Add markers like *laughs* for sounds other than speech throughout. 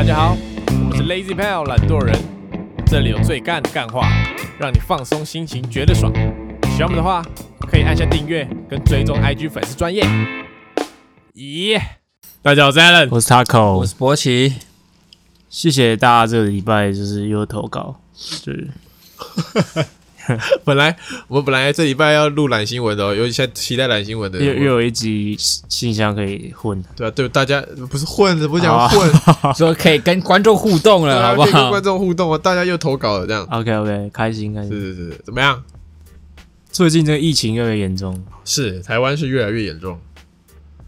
大家好，我们是 Lazy Pal 懒惰人，这里有最干的干话，让你放松心情，觉得爽。喜欢我们的话，可以按下订阅跟追踪 IG 粉丝专业。咦，大家好，我是 Allen，我是 Taco，我是博奇，谢谢大家这个礼拜就是又投稿，就是 *laughs* *laughs* 本来我们本来这礼拜要录懒新闻的、哦，尤其现在期待懒新闻的，又又有一集信箱可以混，对啊，对大家不是混的，不是讲好啊混，*laughs* 说可以跟观众互动了，啊好不好跟观？众互动啊，大家又投稿了，这样 OK OK，开心开是心。是是，怎么样？最近这个疫情越来越严重，是台湾是越来越严重，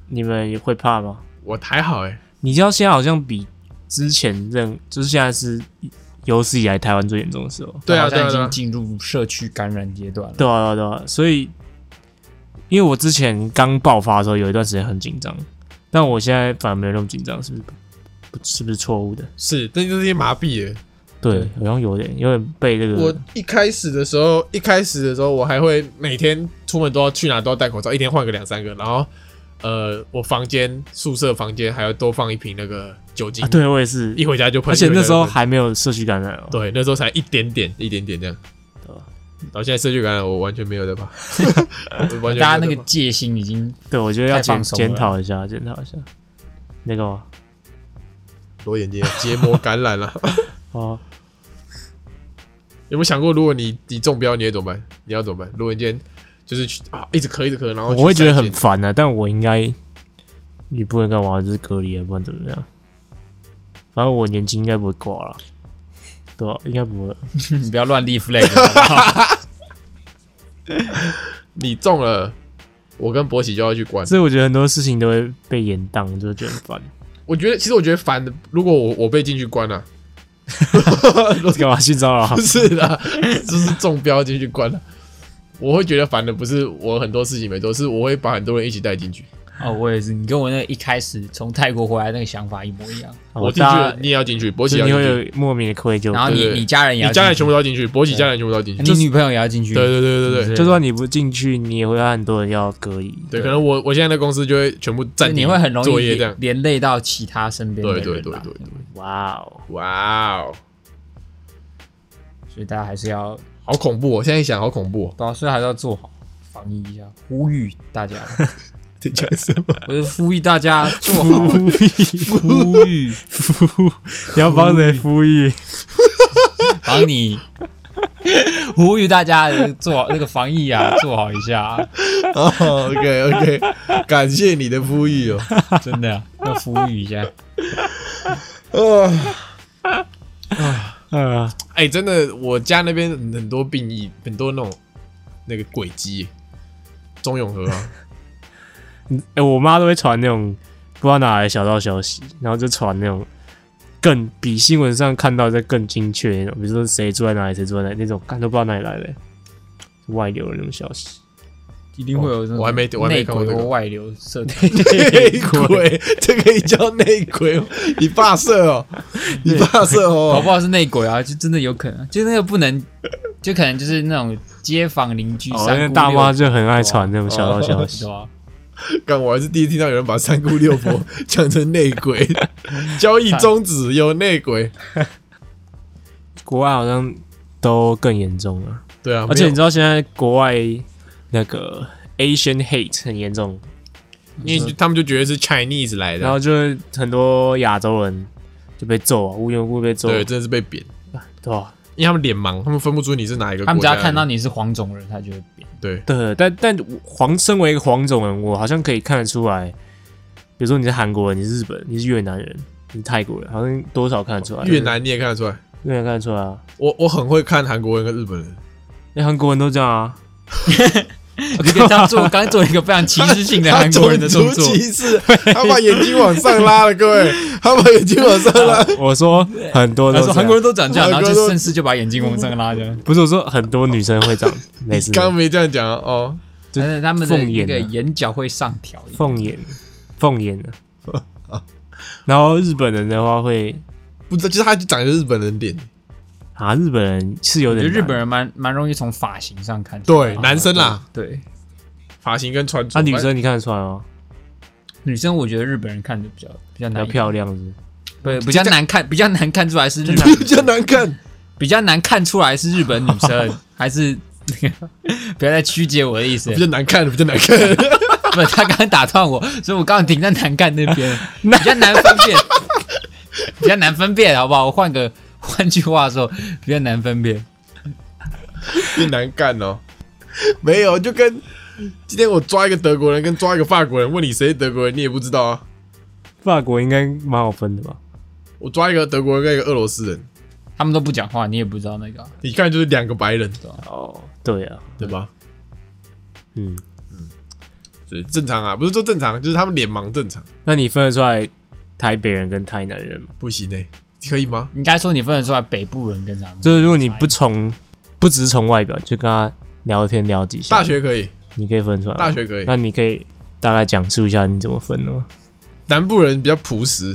你们也会怕吗？我还好哎、你知道现在好像比之前任，就是现在是有史以来台湾最严重的时候。对啊好像已对啊对啊经进入社区感染阶段了。对啊，对啊，对啊，所以因为我之前刚爆发的时候，有一段时间很紧张，但我现在反而没有那么紧张，是不是？不是不是错误的？是，但就是些麻痹了。对，好像有点有点被这个我一开始的时候，一开始的时候，我还会每天出门都要去哪都要戴口罩，一天换个两三个，然后呃，我房间宿舍房间还要多放一瓶那个酒精，啊，对我也是，一回家就喷。而且那时候还没有社区感染哦。对，那时候才一点点，一点点这样。对吧然后现在社区感染，我完全没有在怕，*laughs* 完全没有在怕大家那个戒心已经对，我觉得要检检讨一下，检讨一下。那个吗裸眼睛结膜感染了。*laughs* 哦，有没有想过，如果你你中标，你会怎么办？你要怎么办？如果你今天就是去啊，一直咳一直咳，然后我会觉得很烦啊，但我应该你不能干嘛，就是隔离啊，不然怎么样？反正我年纪应该不会挂了，对吧、应该不会。*laughs* 你不要乱立 flag，好不好 *laughs* 你中了，我跟博喜就要去关。所以我觉得很多事情都会被延宕，就觉得很烦。*laughs* 我觉得，其实我觉得烦的，如果我我被进去关了、干嘛去招了不？是的，就是中标进去关了，我会觉得烦的不是我很多事情没做，是我会把很多人一起带进去。哦，我也是，你跟我那一开始从泰国回来那个想法一模一样。我进去了，你也要进去，博喜就你会要进去，有莫名的愧疚。然后你对对你家人也要你家人全部部，都要进去，博喜家人全部都要进去。你女朋友也要进去。对对对对对就算你不进去，你也会有很多人要隔离。对，可能我我现在的公司就会全部就是停你会很容易作业这样连。连累到其他身边的对人啊。对对对对，哇哦，哇哦，所以大家还是要，好恐怖哦！现在一想好恐怖哦。对啊，所以还是要做好防疫一下，呼吁大家，听起来什么？我是呼吁大家做好呼吁呼，你要帮谁呼吁？*laughs* 帮你呼吁大家做好那个防疫啊，做好一下，*laughs* 哦，OK OK，感谢你的呼吁哦。*laughs* 真的啊要呼吁一下。啊啊，呃，哎，真的，我家那边很多病疫，很多那种那个鬼机，钟永和啊，*laughs* 哎、我妈都会传那种不知道哪来的小道消息，然后就传那种更比新闻上看到的更精确那种，比如说谁住在哪里，谁住在哪里那种，看都不知道哪里来的、外流的那种消息。一定会有这种我还没我还没内看过这个鬼或外流设定，内鬼，*laughs* 这可以叫内鬼吗？你爸设哦，*laughs* 你爸设搞哦不。好是内鬼啊，就真的有可能，就那个不能，就可能就是那种街坊邻居哦，三姑那大妈就很爱传那种小道消息对。吧？刚我还是第一次听到有人把三姑六婆 *laughs* 讲成内鬼，交易终止有内鬼。国外好像都更严重了，对啊，而且你知道现在国外那个 Asian hate 很严重，因为他们就觉得是 Chinese 来的，然后就是很多亚洲人就被揍啊，无缘无故被揍，对，真的是被贬，对吧？因为他们脸盲，他们分不出你是哪一个他们只。要看到你是黄种人，他就会贬。对对，但但黄身为一个黄种人，我好像可以看得出来，比如说你是韩国人，你是日本，你是越南人，你是泰国人，好像多少看得出来。越南你也看得出来，越南看得出来啊，我我很会看韩国人跟日本人，那韩国人都这样啊。*laughs* 你给他做，刚做一个非常歧视性的韩国人的动作，歧视，他把眼睛往上拉了，各位，他把眼睛往上拉，我说很多他说韩国人都长这样，然后就顺势就把眼睛往上拉的。不是我说很多女生会长 *laughs* 没事刚刚的没这样讲哦。就是他们的那凤眼啊个眼角会上挑，凤眼，凤眼的。然后日本人的话会不知道，就是他就长得日本人脸，啊，日本人是有我觉点得日本人蛮蛮容易从发型上看出来。对，男生啦，对，发型跟穿那、着。女生你看得出来吗？女生我觉得日本人看着比较比较比较难漂亮是不是不比较难看，比较难看出来是日本，*laughs* 比较难看。比较难看出来是日本女生，*laughs* 还是 *laughs* 不要再曲解我的意思比。较难看，比较难看。不是他刚刚打断我，所以我刚刚停在难看那边，比较难分辨，比较难分辨，好不好？我换个换句话说，比较难分辨。*laughs* 越难干哦。没有，就跟今天我抓一个德国人跟抓一个法国人，问你谁是德国人，你也不知道啊。法国应该蛮好分的吧？我抓一个德国人跟一个俄罗斯人，他们都不讲话，你也不知道那个啊、你看就是两个白人，哦，对啊，对吧？嗯嗯，是正常啊，不是说正常，就是他们脸盲正常，那你分得出来台北人跟台南人吗？不行诶、可以吗？应该说你分得出来北部人跟咱们，就是如果你不从不只是从外表，就跟他聊天聊几下，大学可以，你可以分出来。大学可以。那你可以大概讲述一下你怎么分的吗？南部人比较朴实，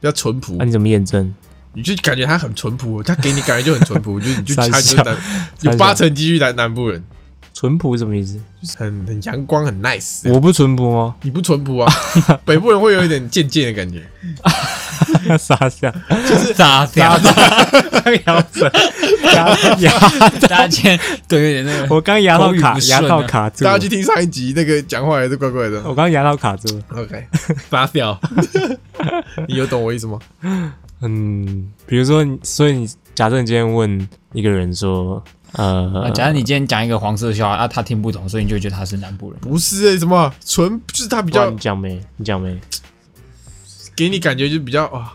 比较淳朴那、，你怎么验证？你就感觉他很淳朴，他给你感觉就很淳朴，*laughs* 就是你就三他就南有八成几率南南部人，淳朴什么意思？就是很很阳光，很 nice。我不淳朴吗？你不淳朴啊，*laughs* 北部人会有一点贱贱的感觉。*laughs* 傻笑，傻屌，*laughs* 牙齿牙牙，大家今天对有点那个。*laughs* 我刚牙套卡牙套卡住大家，去听上一集那个讲话也是怪怪的。我刚牙套卡住了。OK，发掉。你有懂我意思吗？嗯，比如说，所以你假设你今天问一个人说，呃啊，假如你今天讲一个黄色笑话，啊，他听不懂，所以你就觉得他是南部人。不是诶、什么纯，就是他比较你讲没？你讲没？给你感觉就比较哇，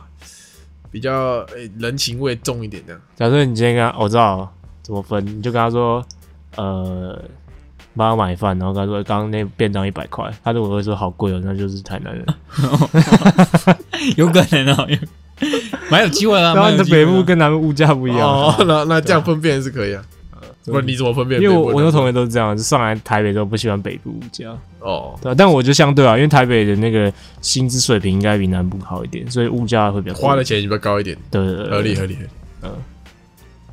比较诶、人情味重一点的。假设你今天跟他，我知道怎么分，你就跟他说，呃，帮他买饭，然后跟他说刚刚那便当一百块，他如果会说好贵哦，那就是台南人。*laughs* 有可能哦，有蛮有机会啊。然后你的北部跟南部物价不一样，哦，那那这样分辨是可以啊。不然你怎么分辨？因为我我的同学学都是这样，就上来台北之后不喜欢北部物价，哦，对啊，但我就相对啊，因为台北的那个薪资水平应该比南部好一点，所以物价会比较花的钱比较高一点，对对对，合理合理合理。嗯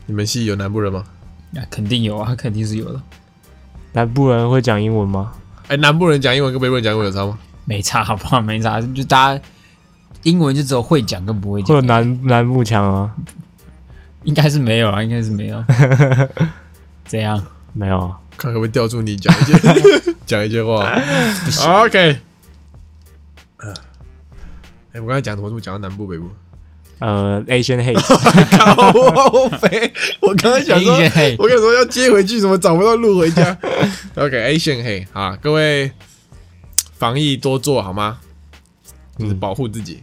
你们系有南部人吗？啊，肯定有啊，肯定是有的，南部人会讲英文吗？哎、南部人讲英文跟北部人讲英文有差吗？没差好不好？没差，就大家英文就只有会讲跟不会会有讲，南南部腔啊？应该是没有啊，应该是没有。*laughs* 怎样？没有啊，看可不可以吊住你讲一些 *laughs* 讲一句话。OK。哎、我刚才讲什么？怎么讲到南部北部？呃，Asian hate，*laughs* 靠北！我刚才想说 hate 我跟你说要接回去，怎么找不到路回家？OK，Asian、黑啊，各位防疫多做好吗？就是嗯保护自己，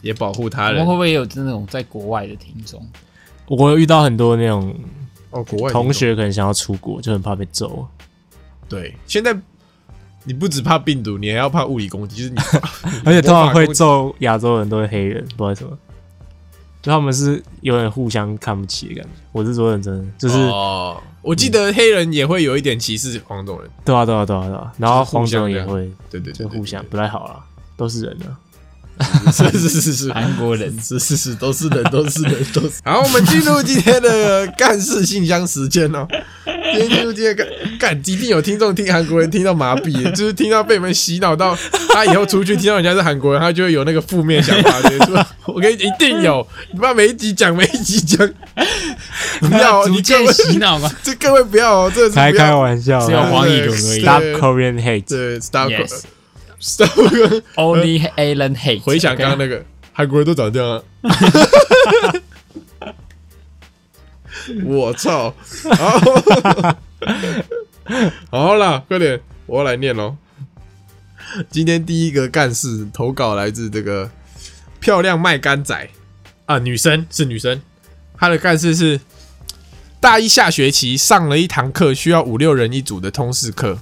也保护他人我们会。不会也有那种在国外的听众？我有遇到很多那种哦，国外同学可能想要出国，就很怕被揍。对，现在你不只怕病毒，你还要怕物理攻击，就是你，*laughs* 而且通常会揍亚洲人都是黑人，不知道为什么，就他们是有点互相看不起的感觉。我是说认真的，就是、哦，我记得黑人也会有一点歧视黄种人，对啊对啊对啊对啊，然后黄种人也会对对对，互相不太好啦，都是人啊。是是是是，韩国人是是是，都是人，都是人，都是。*laughs* 好，我们进入今天的干事信箱时间哦。今天进入今天的干干，一定有听众听韩国人听到麻痹，就是听到被你们洗脑到，他以后出去听到人家是韩国人，他就会有那个负面想法。对是 *laughs* 吧我跟你一定有，你把每一集讲，每一集讲，*laughs* 不要哦，逐渐洗脑吗这各位不要哦，这是才开。玩笑只有啊黄以伦而已。，Stop Korean hate。对，stop Stop，Only Alan hate。回想刚刚那个韩国人都长这样啊！*laughs* 我操！好，好啦，快点，我要来念喽。今天第一个干事投稿来自这个漂亮卖干仔啊，女生是女生，她的干事是大一下学期上了一堂课，需要五六人一组的通识课。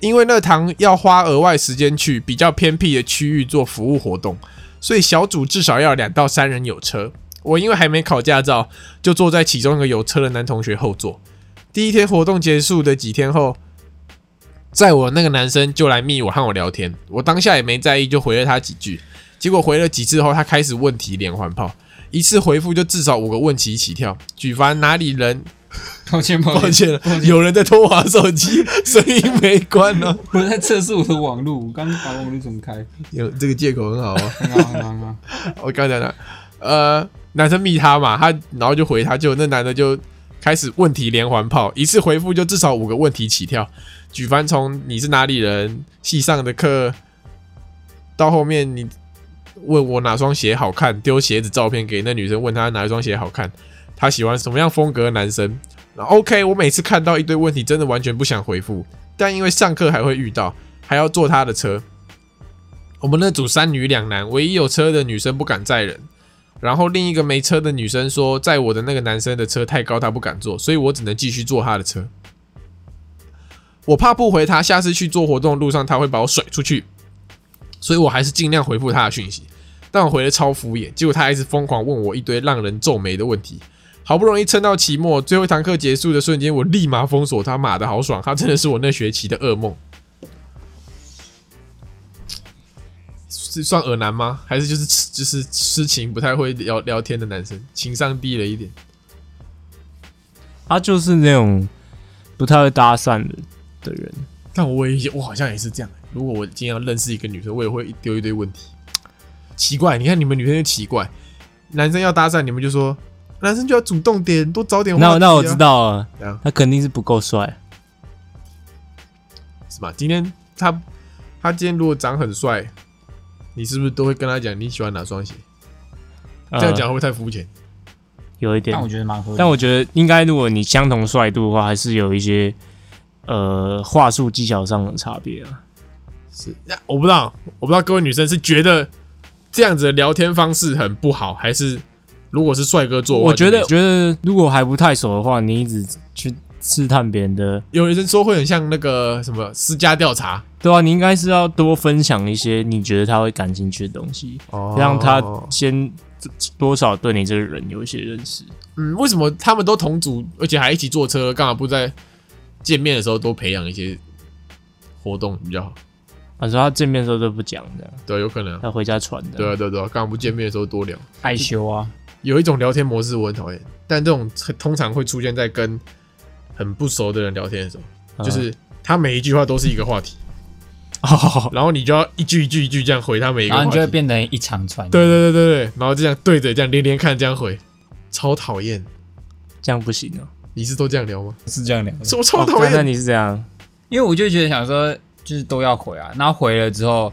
因为那堂要花额外时间去比较偏僻的区域做服务活动，所以小组至少要两到三人有车。我因为还没考驾照，就坐在其中一个有车的男同学后座。第一天活动结束的几天后，在我那个男生就来密我和我聊天，我当下也没在意，就回了他几句。结果回了几次后，他开始问题连环炮，一次回复就至少五个问题起跳，举凡哪里人抱歉抱抱歉了，有人在偷滑手机，声音没关哦呢。*laughs* 我在测试我的网络，我刚把网络怎么开？有这个借口很好啊。很好很好很好。*laughs* 我刚讲的，呃，男生密他嘛，他然后就回他，就那男的就开始问题连环炮，一次回复就至少五个问题起跳。举凡从你是哪里人、系上的课，到后面你问我哪双鞋好看，丢鞋子照片给那女生，问她哪一双鞋好看，他喜欢什么样风格的男生。然后 OK，我每次看到一堆问题，真的完全不想回复，但因为上课还会遇到，还要坐他的车。我们那组三女两男，唯一有车的女生不敢载人，然后另一个没车的女生说，载我的那个男生的车太高，她不敢坐，所以我只能继续坐他的车。我怕不回他，下次去做活动的路上他会把我甩出去，所以我还是尽量回复他的讯息。但我回的超敷衍，结果他还是疯狂问我一堆让人皱眉的问题。好不容易撑到期末，最后一堂课结束的瞬间，我立马封锁他，妈的好爽！他真的是我那学期的噩梦。是算耳男吗？还是就是就是痴情不太会聊聊天的男生，情商低了一点？他就是那种不太会搭讪的的人。但我也我好像也是这样。如果我今天要认识一个女生，我也会丢一堆问题。奇怪，你看你们女生就奇怪，男生要搭讪，你们就说男生就要主动点，多找点话题、啊。那那我知道了，他肯定是不够帅。是吧？今天他他今天如果长很帅，你是不是都会跟他讲你喜欢哪双鞋？这样讲会不会太肤浅？有一点但，我觉得蛮合理。但我觉得应该，如果你相同帅度的话，还是有一些呃话术技巧上的差别啊。是，那我不知道，我不知道各位女生是觉得这样子的聊天方式很不好，还是如果是帅哥做，我觉得，觉得如果还不太熟的话，你一直去试探别人的，有人说会很像那个什么私家调查，对啊，你应该是要多分享一些你觉得他会感兴趣的东西，哦让他先多少对你这个人有一些认识。嗯，为什么他们都同组，而且还一起坐车，干嘛不在见面的时候多培养一些活动比较好？啊说他见面的时候都不讲的，对，有可能啊。他回家传的。对啊，对啊对啊，干嘛不见面的时候多聊？害羞啊，有一种聊天模式我很讨厌，但这种通常会出现在跟很不熟的人聊天的时候，嗯就是他每一句话都是一个话题，哦，*laughs* 然后你就要一句一句一句这样回他每一个。然后你就会变成一长串。对对对对对，然后就这样对着这样连连看这样回，超讨厌。这样不行哦。你是都这样聊吗？是这样聊。是我超讨厌那那厌。你是这样？因为我就觉得想说，就是都要回啊，然后回了之后，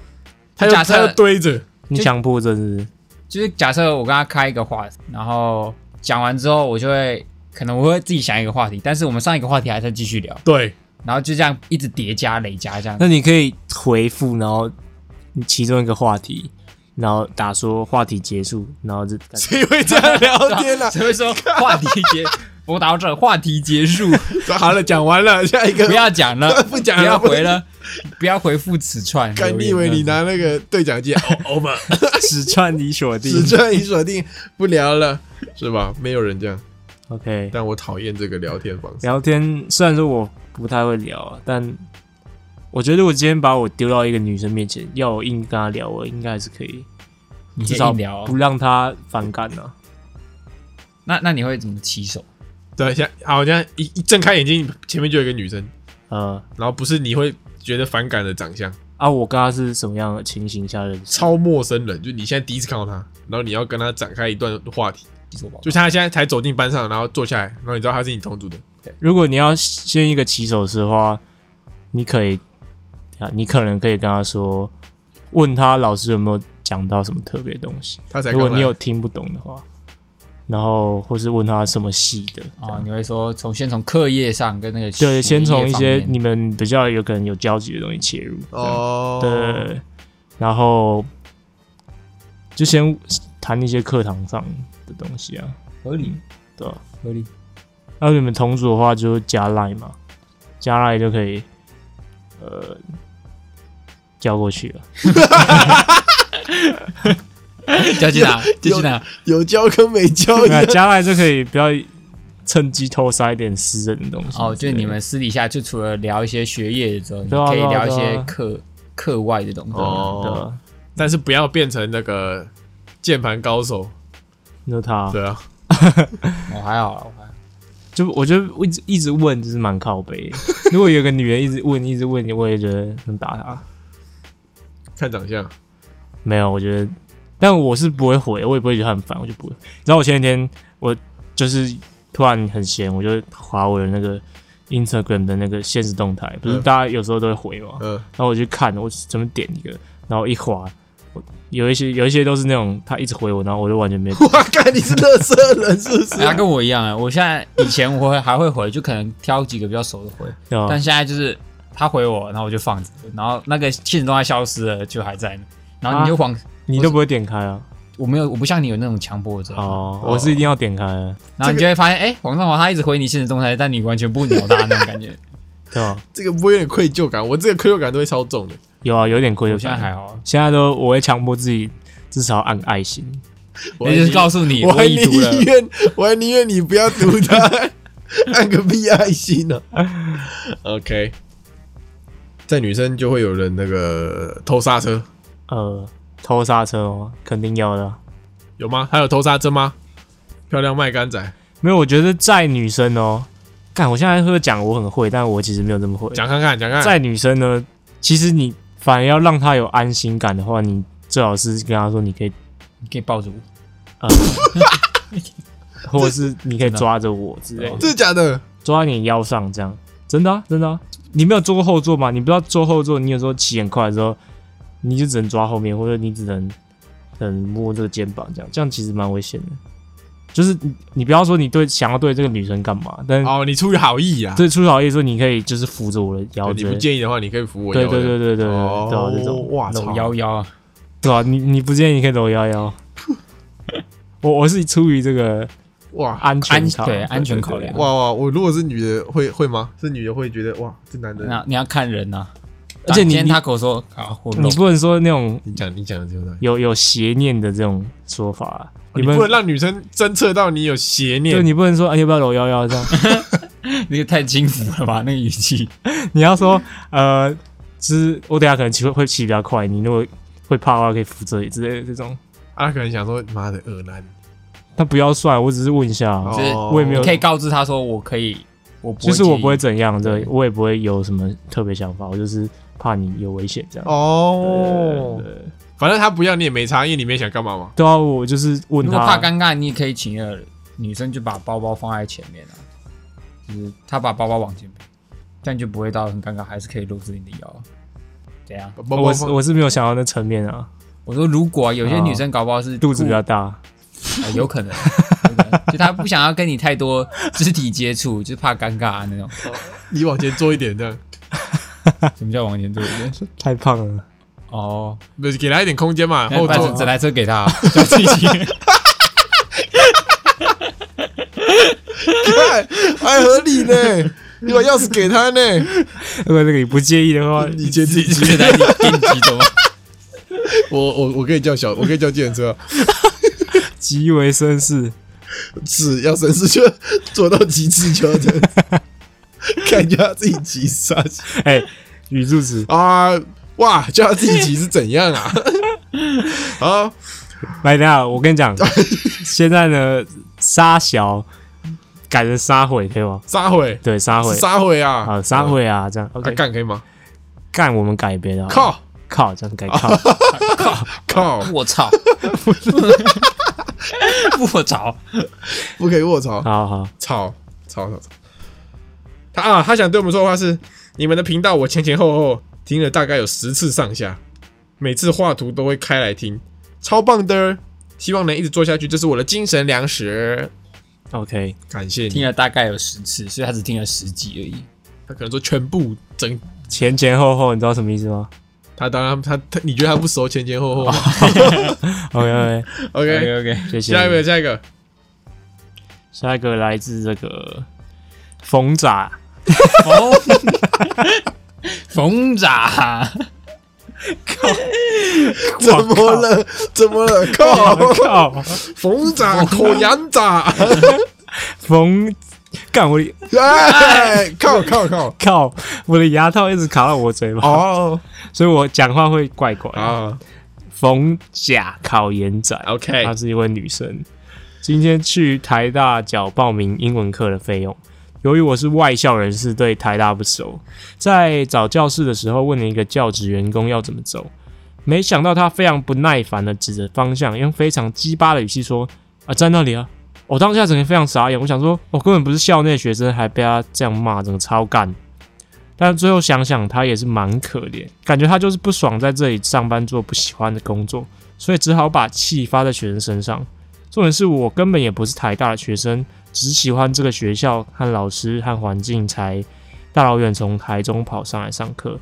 假设他又他又堆着，你强迫症是不是？就是假设我跟他开一个话题，然后讲完之后，我就会可能我会自己想一个话题，但是我们上一个话题还在继续聊，对，然后就这样一直叠加累加这样。那你可以回复，然后其中一个话题，然后打说话题结束，然后就 *laughs* 谁会这样聊天啊？谁会说话题结？我打到这，话题结束，*laughs* 好了，讲完了，下一个不要讲了，*laughs* 不讲不要，回了，不要回复此串。干，你以为你拿那个对讲机哦 over *laughs* 只串你锁定只。转已锁定不聊了，是吧？没有人这样，OK，但我讨厌这个聊天方式。聊天虽然说我不太会聊啊，但我觉得我今天把我丢到一个女生面前，要我硬跟她聊，我应该还是可以，至少。不让她反感啊。那那你会怎么起手？对，像好像一一睁开眼睛，前面就有一个女生，呃然后不是你会觉得反感的长相，啊，我跟她是什么样的情形下认识？超陌生人，就你现在第一次看到她，然后你要跟她展开一段话题，就她现在才走进班上，然后坐下来，然后你知道她是你同组的，如果你要先一个起手式的话，你可以啊，你可能可以跟她说，问她老师有没有讲到什么特别东西。她才如果你有听不懂的话，然后或是问他什么系的，哦，你会说从先从课业上跟那个对，先从一些你们比较有可能有交集的东西切入。哦，对，然后就先谈一些课堂上的东西啊，合理对吧？合理。那你们同组的话就加赖嘛，加赖就可以呃交过去了。*laughs* 交去哪？交去哪？有交跟没交一那样。加来就可以不要趁机偷塞一点私人的东西。哦，就是你们私底下就除了聊一些学业之后，你对啊可以聊一些课课外的东西。哦对？但是不要变成那个键盘高手，那他对啊，*laughs* 我还好，我还好就我觉得一直一直问就是蛮靠背。*laughs* 如果有个女人一直问一直问你，我也觉得能打她。看长相，没有，我觉得，但我是不会回，我也不会觉得很烦，我就不会。然后我前几天我就是突然很闲，我就划我的那个 Instagram 的那个现实动态，不是嗯大家有时候都会回嘛，嗯，然后我就看，我怎么点一个，然后一划，我有一些有一些都是那种他一直回我，然后我就完全没 *laughs* 哇，看你是乐色人是不是他跟我一样啊，我现在以前我会还会回，就可能挑几个比较熟的回？但现在就是他回我，然后我就放着，然后那个现实动态消失了，就还在。然后你就往，你都不会点开啊？我没有，我不像你有那种强迫症，哦，我是一定要点开的，然后你就会发现，哎，王上华他一直回你现实动态，但你完全不鸟他那种感觉。*laughs* 对吧？这个不会有点愧疚感？我这个愧疚感都会超重的。有啊，有点愧疚现在还好啊，现在都我会强迫自己至少按爱心。*laughs* 我就是告诉你我还宁。愿 *laughs* 我还宁愿你不要读他，按个屁爱心呢、OK，在女生就会有人那个偷刹车，呃，偷刹车哦，肯定要的啊。有吗？还有偷刹车吗？漂亮麦干仔，没有，我觉得载女生哦，干，我现在会讲我很会，但我其实没有这么会。讲看看，讲看看。载女生呢，其实你反而要让她有安心感的话，你最好是跟她说你可以，你可以抱着我，呃，*laughs* 或者是你可以抓着我之类的，*laughs* 真的假的？抓在你腰上这样，真的啊，真的啊。你没有坐过后座吗？你不知道坐后座，你有时候骑很快的时候，你就只能抓后面，或者你只能嗯摸这个肩膀，这样这样其实蛮危险的。就是你你不要说你对想要对这个女生干嘛，但哦，你出于好意啊。对出于好意说你可以就是扶着我的腰你不之类的，介意的话，你可以扶我对腰的。对对对对对，哦对啊这种哇操！腰腰啊，对啊，你你不建议你可以搂腰腰。*laughs* 我我是出于这个哇安全对安全考量。哇哇！我如果是女的，会会吗？是女的会觉得哇，这男的。那你要看人呐，而且你今天他跟我说好，我你不能说那种你讲你讲的这种，有有邪念的这种说法啊，你不不能让女生侦测到你有邪念。就念。你不能说啊要不要搂腰腰这样，*laughs* 那个太轻浮了吧？那个语气，*laughs* 你要说呃，就是我等下可能骑会会骑比较快，你如果会怕的话可以扶这里之类的这种，啊，他可能想说妈的恶男，他不要算，我只是问一下啊，就是哦我也没有。你可以告知他说我可以，我不会就是我不会怎样，对对。我也不会有什么特别想法，我就是怕你有危险这样。哦对，反正他不要你也没差，因为你没想干嘛嘛。对啊，我就是问如果怕，尴尬，你也可以请一个女生就把包包放在前面啊，就是她把包包往前面，这样就不会到很尴尬，还是可以露出你的腰。怎样？包包我是我是没有想到那层面啊，我说如果有些女生搞不好是肚子比较大，呃有可能，就她不想要跟你太多肢体接触，就是怕尴尬啊那种。你往前坐一点，这样 *laughs* 什么叫往前坐一点？*laughs* 太胖了。哦，不是给他一点空间嘛？后座整整台车给他，叫自己骑。看还合理呢。你把钥匙给他呢，如果那个你不介意的话，你先自己自己来你给你骑走吗？我我我可以叫小，我可以叫计程车啊，*laughs* 极为绅士。是要绅士就做到极致就要这样子，看叫他自己骑啥 *laughs* 哎，语助词，啊？哇，叫他自己急是怎样啊？*laughs* 好，来，等下我跟你讲，现在呢，沙小改成沙毁可以吗？沙毁对，沙毁沙毁啊，啊，沙毁啊，这样 OK，干可以吗？干我们改别的，靠靠，这样改靠，靠，我操！*laughs* 卧槽！不可以卧槽，好好，操操操操！他啊，他想对我们说的话是：你们的频道我前前后后听了大概有十次上下，每次画图都会开来听，超棒的！希望能一直做下去，这是我的精神粮食。OK，感谢你。听了大概有十次，所以他只听了十集而已。他可能说全部整，前前后后，你知道什么意思吗他当然他他，你觉得他不熟前前后后吗？OK OK，？OK，OK，谢谢。下一个，下一个，下一个来自这个冯仔，哦，*laughs* 冯仔，怎么了？怎么了？靠！靠，冯仔口羊仔，*laughs* 冯，干我的哎，靠靠靠！靠，我的牙套一直卡到我嘴巴，哦所以我讲话会怪怪。啊冯甲考研仔，，OK，她是一位女生，今天去台大缴报名英文课的费用。由于我是外校人士，对台大不熟，在找教室的时候问了一个教职员工要怎么走，没想到他非常不耐烦的指着方向，用非常鸡巴的语气说：“啊，在那里啊！”我当下整个非常傻眼，我想说，我根本不是校内学生，还被他这样骂，整个超干。但最后想想，他也是蛮可怜，感觉他就是不爽在这里上班做不喜欢的工作，所以只好把气发在学生身上。重点是我根本也不是台大的学生，只喜欢这个学校和老师和环境，才大老远从台中跑上来上课。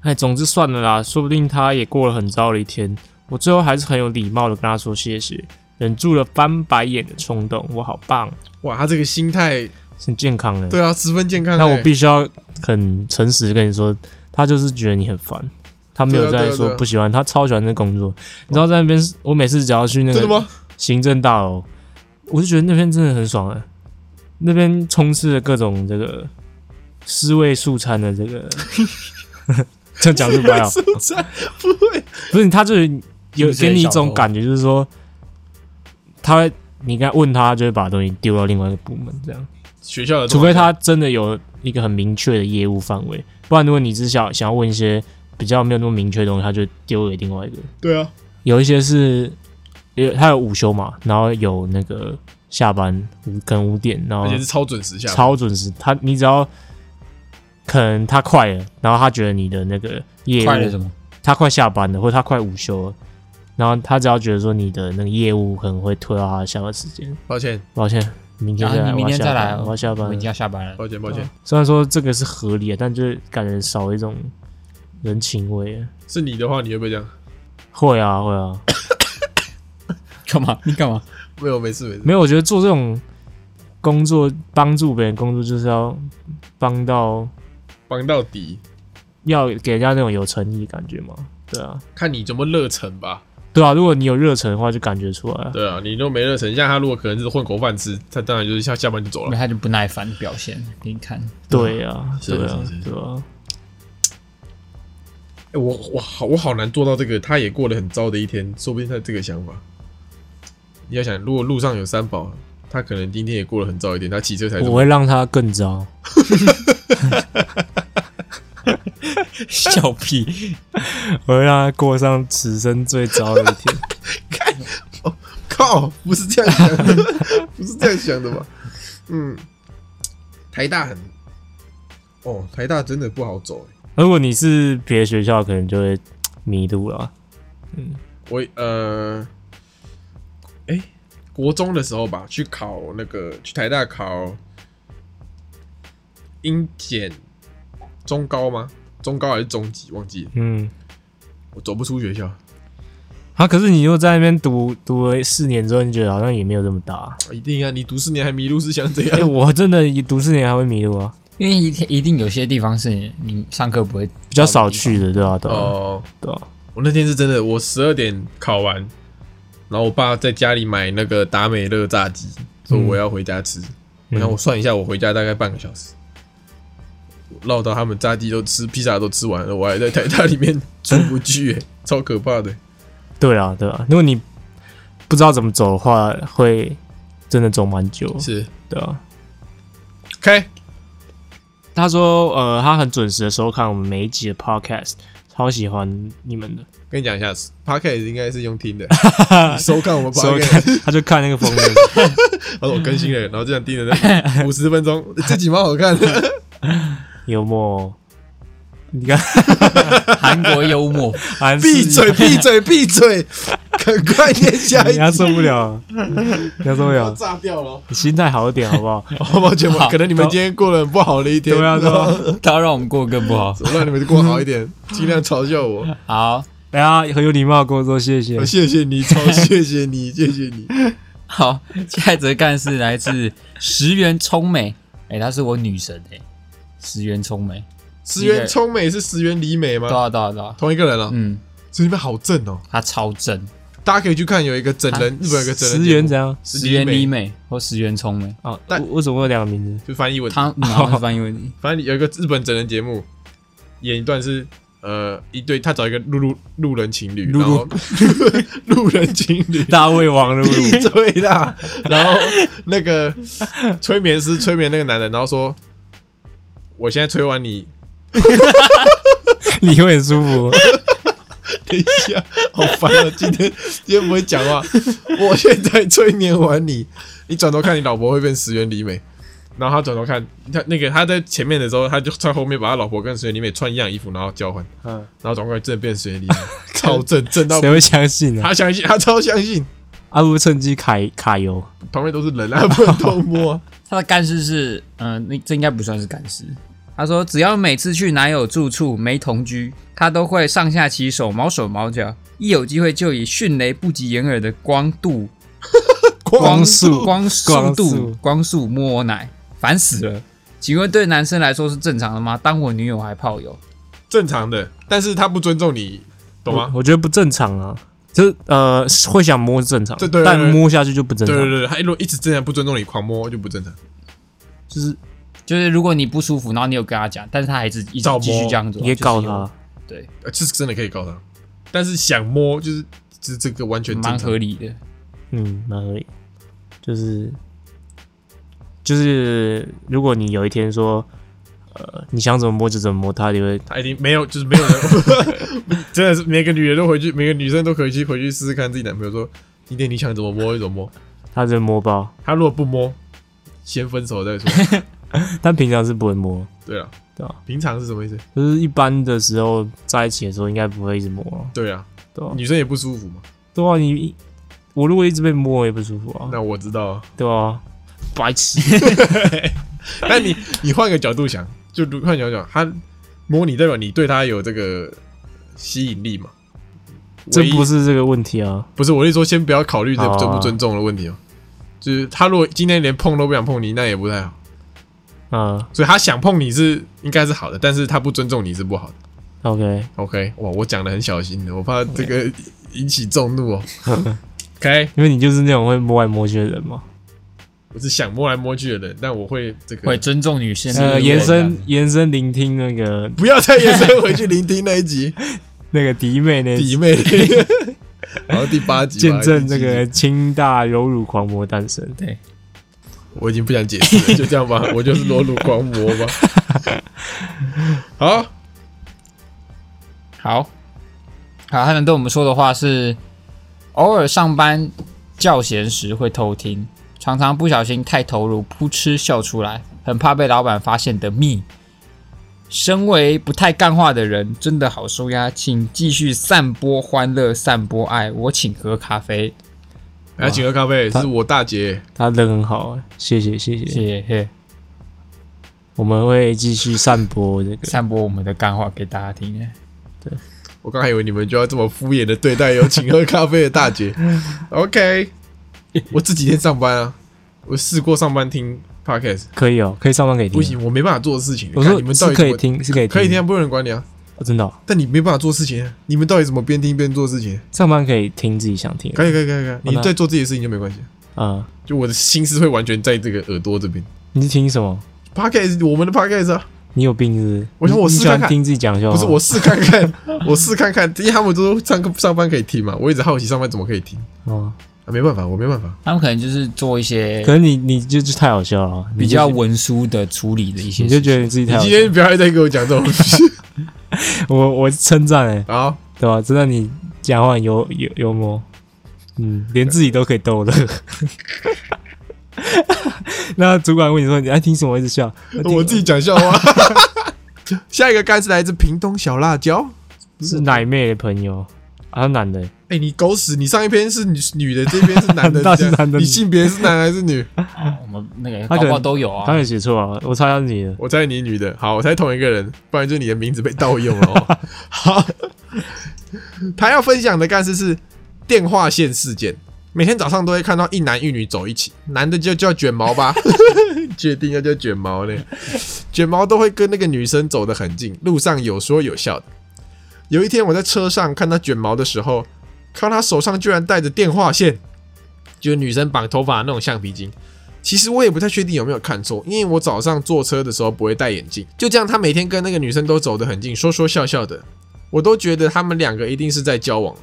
哎，总之算了啦，说不定他也过了很糟的一天。我最后还是很有礼貌的跟他说谢谢，忍住了翻白眼的冲动。我好棒，哇，他这个心态，很健康的。对啊，十分健康欸。那我必须要很诚实地跟你说，他就是觉得你很烦，他没有在说不喜欢，他超喜欢这工作。你知道在那边，我每次只要去那个？行政大楼，我就觉得那边真的很爽哎、那边充斥着各种这个尸味素餐的这个，*laughs* 这样讲是不太好。素餐不会，不是，他就是有给你一种感觉，就是说，他会你应该问他，就会把东西丢到另外一个部门，这样。学校的，除非他真的有一个很明确的业务范围，不然如果你只想想要问一些比较没有那么明确的东西，他就丢给另外一个。对啊，有一些是，有他有午休嘛，然后有那个下班五跟五点，然后而且是超准时下班，超准时。他你只要可能他快了，然后他觉得你的那个业务快了什么？他快下班了，或者他快午休了，然后他只要觉得说你的那个业务可能会拖到他的下班时间，抱歉，抱歉，明天再来，然后你明天再来，我要下班，我要下班了我已经。要下班了。抱歉，抱歉，虽然说这个是合理的，但就是感觉少一种人情味。是你的话，你会不会这样？会啊，会啊，*coughs* 干嘛？*laughs* 你干嘛？没有，没事，没事。没有，我觉得做这种工作，帮助别人工作，就是要帮到，帮到底，要给人家那种有诚意的感觉嘛。对啊，看你怎么热忱吧。对啊，如果你有热忱的话，就感觉出来了。对啊，你都没热忱，像他如果可能是混口饭吃，他当然就是下下班就走了。因为他就不耐烦表现给你看。对啊，是对啊是是，对啊。欸我我好我好难做到这个，他也过得很糟的一天，说不定他这个想法。你要想，如果路上有三宝，他可能今天也过了很早一点，他骑车才我会让他更糟。笑屁！我会让他过上此生最糟的一天。看靠，不是这样想的，不是这样想的吧？嗯，台大很，哦，台大真的不好走、欸。如果你是别的学校，可能就会迷路了。嗯我呃，哎、国中的时候吧，去考那个去台大考英检中高吗？中高还是中级？忘记了，嗯，我走不出学校，啊，可是你又在那边读读了四年之后，你觉得好像也没有这么大。一定啊！你读四年还迷路是想怎哎、样？我真的读四年还会迷路啊，因为一定一定有些地方是你上课不会比较少去的，对吧、对吧、哦，对啊，我那天是真的，我十二点考完，然后我爸在家里买那个达美乐炸鸡，说我要回家吃。然后我算一下，我回家大概半个小时，绕到他们炸鸡都吃，披萨都吃完了，我还在台大里面出不去、欸，*laughs* 超可怕的。对啊，对啊。如果你不知道怎么走的话，会真的走蛮久，是对啊。，OK，他说，呃，他很准时的收看我们每一集的 podcast，超喜欢你们的。跟你讲一下，Podcast 应该是用听的，你 *laughs* 收看我们收看 Podcast，，他就看那个封面，*laughs* 他说我更新了，然后这样盯着那五十分钟，这集蛮好看的。*laughs* 幽默。你看，*laughs* 韩国幽默，韩式。闭嘴，闭嘴，闭嘴，赶快念下一人家集。受不了，人家受不了，炸掉了，你心态好一点好不好？好 *laughs* 抱歉，我可能你们今天过了很不好的一天，对啊对啊。他要让我们过得更不好。我让你们过好一点，尽量嘲笑我。好。大家很有礼貌地跟我说谢谢。谢谢你，超谢谢你，谢谢你。好，下一则干事来自石原聪美，哎、她是我女神哎、石原聪美，石原聪美是石原里美吗？对啊对啊对啊，同一个人啊，嗯，这里面好正哦，他超正，大家可以去看，有一个整人，日本有一个整人十节目。元怎样？石原里美或石原聪美，哦，但为为什么会有两个名字？哦就翻译问题，她嗯好像是翻译问题，*laughs* 反正有一个日本整人节目，演一段是呃一对，他找一个路路路人情侣，路。然后 *laughs* 路人情侣。*laughs* 大胃王的闭嘴啦！然后那个催眠师催眠那个男人，然后说：“我现在催完你，*laughs* 你会很舒服。*laughs* 等一下，好烦啊！今天今天不会讲话。我现在催眠完你，你转头看你老婆会变石原里美。然后他转头看他那个他在前面的时候，他就在后面把他老婆跟石原里美穿一样衣服，然后交换，嗯，然后转过来真的变石原里美，*laughs* 超正正到谁会相信呢？他相信，他超相信。阿布趁机卡卡油，旁边都是人啊，不能偷摸啊。他的干尸是，嗯、那这应该不算是干事。他说，只要每次去男友住处没同居，他都会上下其手，毛手毛脚，一有机会就以迅雷不及掩耳的光度、*laughs* 光速光速光度速、光速摸我奶，烦死了。请问对男生来说是正常的吗？当我女友还泡友？正常的，但是他不尊重你，懂吗？我？我觉得不正常啊，就是呃会想摸是正常，对对对但摸下去就不正常，对对对，他如果一直这样不尊重你，狂摸就不正常。就是就是如果你不舒服，然后你有跟他讲，但是他还是一直 *laughs* 照摸。继续这样做，你可以告就是有他，对，呃，这是真的可以告他，但是想摸就是这这个完全正蛮常合理的。嗯，蛮合理，就是就是如果你有一天说，呃，你想怎么摸就怎么摸，他就会他一定没有，就是没有人，*laughs* 真的是每个女人都回去，每个女生都可以去回去试试看自己男朋友说，今天你想怎么摸就怎么摸。他就会摸爆，他如果不摸，先分手再说。*laughs* *laughs* 但平常是不会摸，对啊，对啊，平常是什么意思？就是一般的时候在一起的时候应该不会一直摸啊，对啊，对啊，女生也不舒服嘛。对啊，你我如果一直被摸我也不舒服啊，那我知道啊，对啊，白痴，*laughs* 但你你换个角度想，就换角度想，他摸你代表你对他有这个吸引力嘛？这不是这个问题啊，不是我是说，先不要考虑这哦尊不尊重的问题哦。就是他如果今天连碰都不想碰你，那也不太好。啊。所以他想碰你是应该是好的，但是他不尊重你是不好的。，OK，OK，哇，我讲的很小心的，我怕这个引起众怒哦。*laughs* OK，因为你就是那种会摸来摸去的人嘛，我是想摸来摸去的人，但我会这个会尊重女性的呃，延伸延伸聆听那个不要再延伸回去聆听那一集。*laughs* 那个迪妹那迪妹，*laughs* 然后第八集见证这个清大有乳狂魔诞生。对，我已经不想解释了，就这样吧，*laughs* 我就是裸露狂魔吧。好，好，好，他们对我们说的话是：偶尔上班较闲时会偷听，常常不小心太投入，噗嗤笑出来，很怕被老板发现的密。身为不太干话的人，真的好收压，请继续散播欢乐，散播爱。我请喝咖啡，来请喝咖啡，是我大姐。她人很好，谢谢谢谢，谢谢我们会继续散播这个。散播我们的干话给大家听。对我刚还以为你们就要这么敷衍的对待有请喝咖啡的大姐。*laughs* OK，我这几天上班啊，我试过上班听 podcast，可以哦，可以上班可以听。不行，我没办法做的事情。我说看你们到底是可以听，是可以可以听啊，不有人管你啊。哦真的哦，但你没办法做事情啊，你们到底怎么边听边做事情？上班可以听自己想听。可以，可以，可以，可以。你在做自己的事情就没关系，啊，就我的心思会完全在这个耳朵这边。你是听什么？podcast 我们的 podcast 啊，你有病是不是？我想我你试看看听自己讲笑话。不是我试看看，*laughs* 我试看看，因为他们都说上课上班可以听嘛，我一直好奇上班怎么可以听哦，啊，没办法，我没办法。他们可能就是做一些可能你你就是太好笑了，比较文书的处理的一些你，就觉得你自己太你今。天不要再给我讲这种东西 *laughs* 我我称赞哎，好，对吧？知道你讲话很幽幽幽默，嗯，连自己都可以逗乐。*laughs* 那主管问你说你爱听什么，一直笑，听 *laughs* 我自己讲笑话。下一个干是来自屏东小辣椒。是奶妹的朋友，啊，他男的欸，哎、你狗屎！你上一篇是女女的，这边是男的，*laughs* 那是男的你性别是男还是女？我们那个他好都有啊。他也写错啊，我猜他是你的。我猜你女的，好，我猜同一个人，不然就你的名字被盗用了哦。*laughs* 好，他要分享的干事是电话线事件。每天早上都会看到一男一女走一起，男的就叫卷毛吧，*laughs* 决定要叫卷毛呢？卷毛都会跟那个女生走得很近，路上有说有笑的。有一天我在车上看到卷毛的时候，看到他手上居然带着电话线，就是女生绑头发那种橡皮筋。其实我也不太确定有没有看错，因为我早上坐车的时候不会戴眼镜。就这样，他每天跟那个女生都走得很近，说说笑笑的。我都觉得他们两个一定是在交往，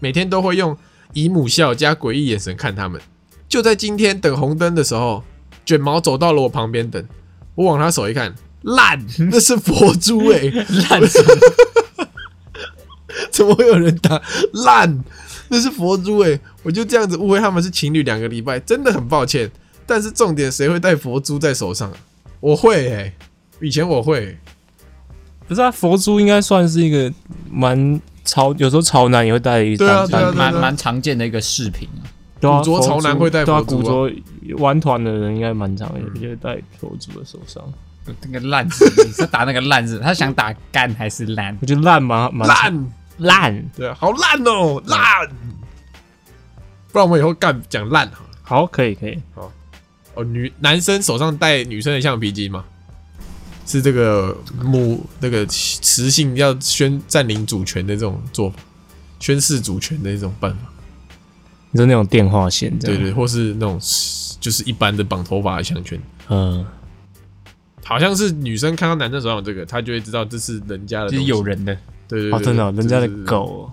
每天都会用姨母笑加诡异眼神看他们。就在今天等红灯的时候，卷毛走到了我旁边等，我往他手一看，烂，那是佛珠哎、*laughs* 烂 *laughs* 怎么会有人打烂？那是佛珠哎、我就这样子误会他们是情侣两个礼拜，真的很抱歉。但是重点，谁会戴佛珠在手上啊？我会哎、以前我会欸、不是啊，佛珠应该算是一个蛮潮，有时候潮男也会戴一对啊单对啊蛮蛮蛮常见的一个饰品啊。对啊，古着潮男会戴对啊，佛珠啊古着玩团的人应该蛮常的，就会戴佛珠在手上。那个烂字，你是打那个烂字，他想打干还是烂？我觉得烂蛮蛮烂，烂，对啊，好烂哦，烂。不然我们以后干讲烂好了。好，可以可以，好。哦，女男生手上戴女生的橡皮筋吗？是这个母那个雌性要宣占领主权的这种做法，宣示主权的一种办法。你说那种电话线这样，对对，或是那种就是一般的绑头发的项圈，嗯，好像是女生看到男生手上有这个，她就会知道这是人家的是有人的，对对对哦，真的哦，人家的就是狗哦，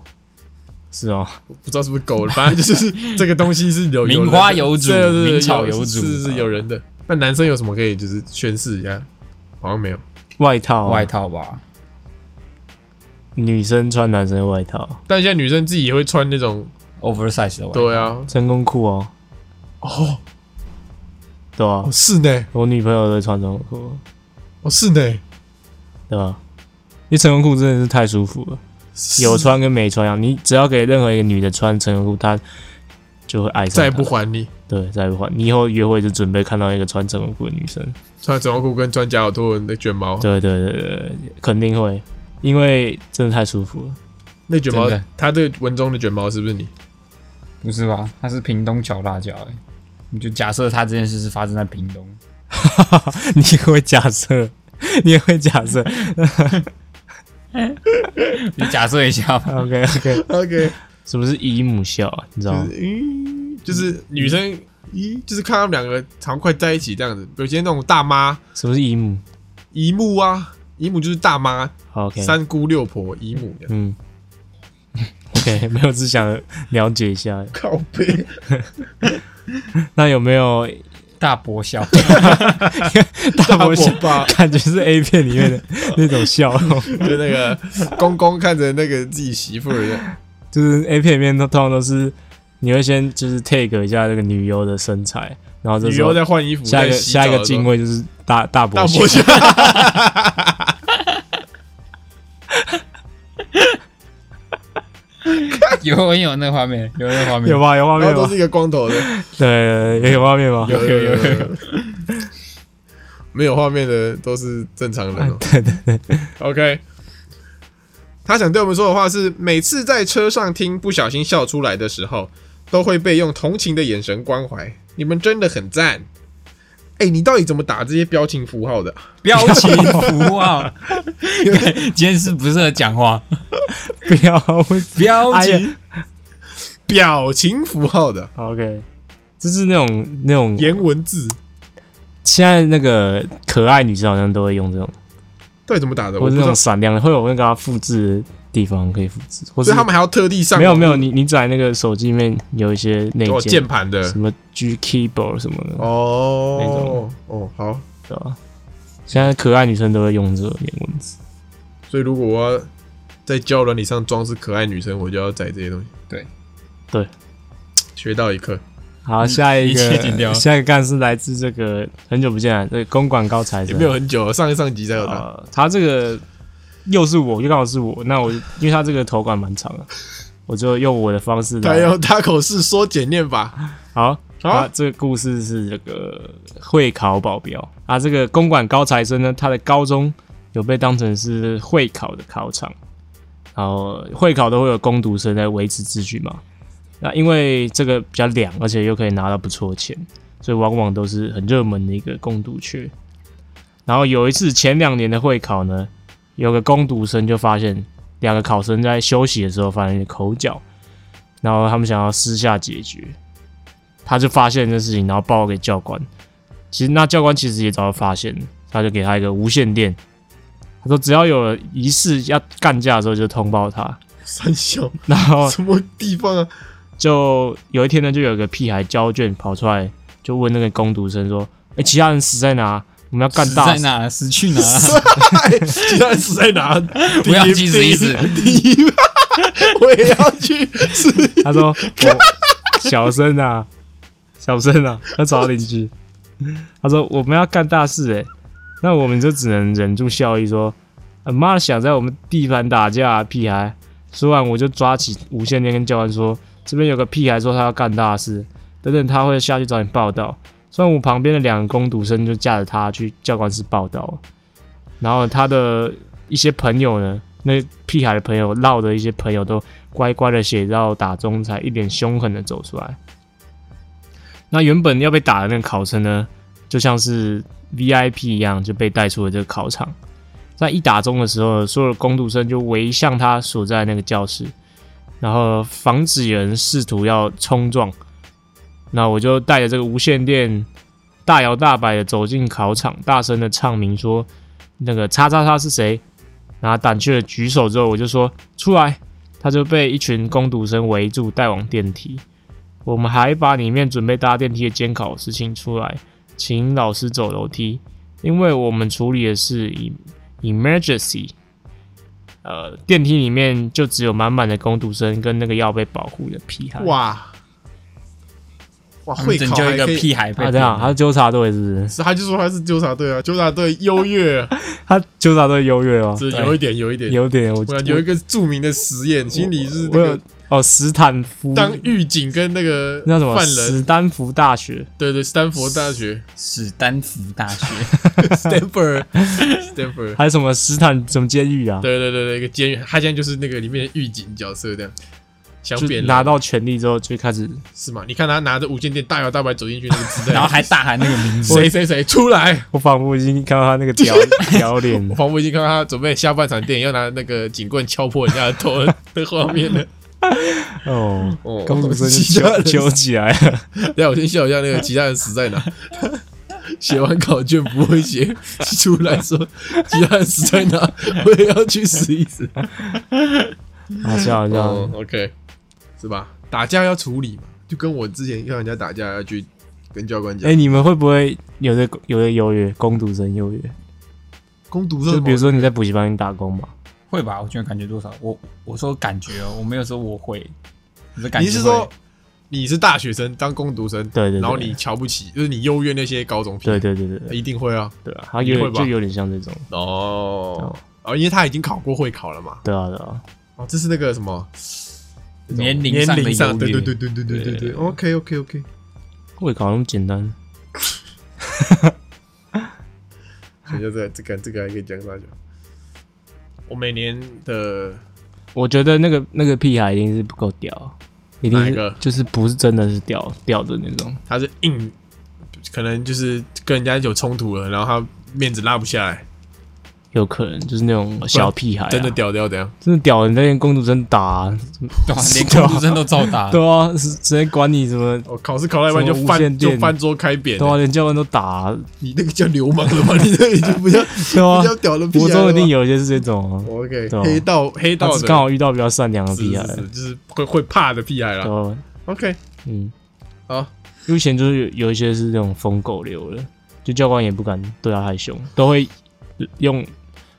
是哦，不知道是不是狗了，反正就是这个东西是有 *laughs* 名花有主对对对名草有有主。是是有人的。那男生有什么可以就是宣示一下？好像没有，外套啊，外套吧？女生穿男生的外套，但现在女生自己也会穿那种，oversize 的外套。对啊，真空裤哦，哦，对啊。哦，是呢，我女朋友都会穿真空裤，哦是呢，对吧？因为真空裤真的是太舒服了，有穿跟没穿一样。你只要给任何一个女的穿成文裤，她就会爱上。再也不还你。对，再也不还。你以后约会就准备看到一个穿成文裤的女生。穿成文裤跟穿夹脚拖的卷毛，对对对对对，肯定会，因为真的太舒服了。那卷毛他这个文中的卷毛是不是你？不是吧？他是屏东小辣椒、欸，你就假设他这件事是发生在屏东，*laughs* 你也会假设，你也会假设。*laughs* 你假设一下吧。OK OK，OK，什么是姨母笑啊？你知道吗？就是嗯，就是女生，咦，就是看他们两个常常快在一起这样子。有些那种大妈、什么是姨母姨母啊，姨母就是大妈，？OK，三姑六婆、姨母的。嗯，OK，没有，只想了解一下。靠背，*laughs* 那有没有 *laughs* 大伯笑，大伯笑？吧，感觉是 A 片里面的 *laughs* 那种笑。容，就那个公公看着那个自己媳妇儿的，就是 A 片里面都通常都是你会先就是 take 一下这个女优的身材，然后这时候女优在换衣服，下一个下一个镜位就是大大伯笑。大 *laughs* 伯笑，有有那画面，有那画面，有吧？有画面吗都是？一个光头的，对，有有画面吗？有有有，没有画面的都是正常人哦。对对对，OK，他想对我们说的话是：每次在车上听不小心笑出来的时候，都会被用同情的眼神关怀。你们真的很赞。哎、你到底怎么打这些表情符号的？啊？表情符号。*laughs* 今天是不适合讲话，不要表情哎表情符号的。OK，就是那种那种颜文字，现在那个可爱女生好像都会用这种，到底怎么打的？或者那种闪亮的，会有那个它复制的地方可以复制，或是所以他们还要特地上没有没有，你你在那个手机里面有一些那个键盘的什么 G keyboard 什么的哦，那哦种哦好。对吧？现在可爱女生都会用这个颜文字，所以如果我要在交友软体上装饰可爱女生，我就要载这些东西。对对，学到一课。好，下一个下一个干是来自这个很久不见了，这个公馆高材也，没有很久了，上一上集才有他。呃，他这个又是我，又刚好是我，那我因为他这个头管蛮长的，我就用我的方式来。他用他口式说简念法。好，好啊，这个故事是这个会考保镖啊，这个公馆高材生呢，他的高中有被当成是会考的考场，然后会考都会有攻读生在维持秩序嘛。那因为这个比较凉，而且又可以拿到不错的钱，所以往往都是很热门的一个攻读缺。然后有一次前两年的会考呢，有个攻读生就发现两个考生在休息的时候发生口角，然后他们想要私下解决，他就发现这事情，然后报给教官。其实那教官其实也早就发现了，他就给他一个无线电，他说只要有了仪式要干架的时候就通报他，三 *laughs* 小然后什么地方啊？就有一天呢，就有个屁孩交卷跑出来，就问那个攻读生说：“哎、其他人死在哪？我们要干死大事。在哪？死去哪？死在 *laughs* 哪？不要去死一死第一，*laughs* 我也要去死。他说：“我小声啊，小声啊，要找邻居。”他说：“我们要干大事哎、那我们就只能忍住笑意说：‘啊妈的，想在我们地盘打架、啊，屁孩！’说完我就抓起无线电跟教官说：‘这边有个屁孩说他要干大事，等等他会下去找你报道。’虽然我旁边的两个工读生就架着他去教官室报道，然后他的一些朋友呢，那屁孩的朋友闹的一些朋友都乖乖的写到打中才一脸凶狠的走出来。那原本要被打的那个考生呢，就像是 VIP 一样，就被带出了这个考场。在一打钟的时候，所有的攻读生就围向他所在那个教室，然后防止有人试图要冲撞。那我就带着这个无线电，大摇大摆的走进考场，大声的唱名说：“那个叉叉叉是谁？”然后胆怯的举手之后，我就说：“出来！”他就被一群工读生围住，带往电梯。我们还把里面准备搭电梯的监考事情出来，请老师走楼梯，因为我们处理的是 emergency，呃，电梯里面就只有满满的工读生跟那个要被保护的屁孩。哇哇，会拯救一个考还可以屁孩被啊，这样，他是纠察队是不是？是他就说他是纠察队啊，纠察队优越，*laughs* 他纠察队优越哦，是有一点有一点。有点我我有一个著名的实验，心理是我有那个哦，斯坦福。当狱警跟那个那什么？犯史人，丹福大学，对对，斯坦福大学。史丹福大学，，*laughs* Stanford，Stanford，*laughs* 还有什么斯坦什么监狱啊？对对对对，一个监狱，他现在就是那个里面的狱警角色这样，想就扁拿到权力之后就开始是吗？你看他拿着无线电大摇大摆走进去 *laughs* 然后还大喊那个名字，谁谁谁出来？我仿佛已经看到他那个屌 *laughs* 屌脸我。仿佛已经看到他准备下半场电影要拿那个警棍敲破人家的头的画面了。哦，哦公主生其他人就揪揪起来了。*laughs* 等下我先笑一下，那个其他人死在哪？写完考卷不会写，出来说其他人死在哪，我也要去死一死。好笑好哦笑，，OK，是吧？打架要处理嘛，就跟我之前跟人家打架要去跟教官讲。哎，，你们会不会有的有的优越，攻读生优越？攻读生就比如说你在补习班里打工嘛，会吧？我觉得感觉多少，我我说感觉哦，我没有说我会，你是感觉你是说你是大学生当攻读生，对对对然后你瞧不起，就是你优越那些高中屁，对对对对对。一定会啊。对啊，他有你会吧？就有点像这种，哦，哦，因为他已经考过会考了嘛。对啊对啊，哦，这是那个什么年龄上对对对对对对对对。OK OK OK，会搞那么简单，*laughs* 所以就这个这个这个还可以讲啥讲？我每年的我觉得那个那个屁孩一定是不够屌，一定是哪一个？就是不是真的是屌屌的那种，他是硬，可能就是跟人家有冲突了，然后他面子拉不下来，有可能就是那种小屁孩啊，真的屌屌屌？真的屌，你在跟公主真打啊，对啊，*laughs* 连工读生都照打，*laughs* 对啊，直接管你什么？哦，考试考到一半就翻就翻桌开扁。对啊，连教官都打啊，你那个叫流氓了吧？*laughs* 你那个已经不叫对啊。不，叫屌的屁国孩了吧？中一定有一些是这种。啊，OK 对啊。黑道黑道的。刚好遇到比较善良的屁孩，是是，就是会会怕的屁孩啦。对啊，OK，嗯，好，目前就是有有一些是那种疯狗流的，就教官也不敢对他太凶，都会用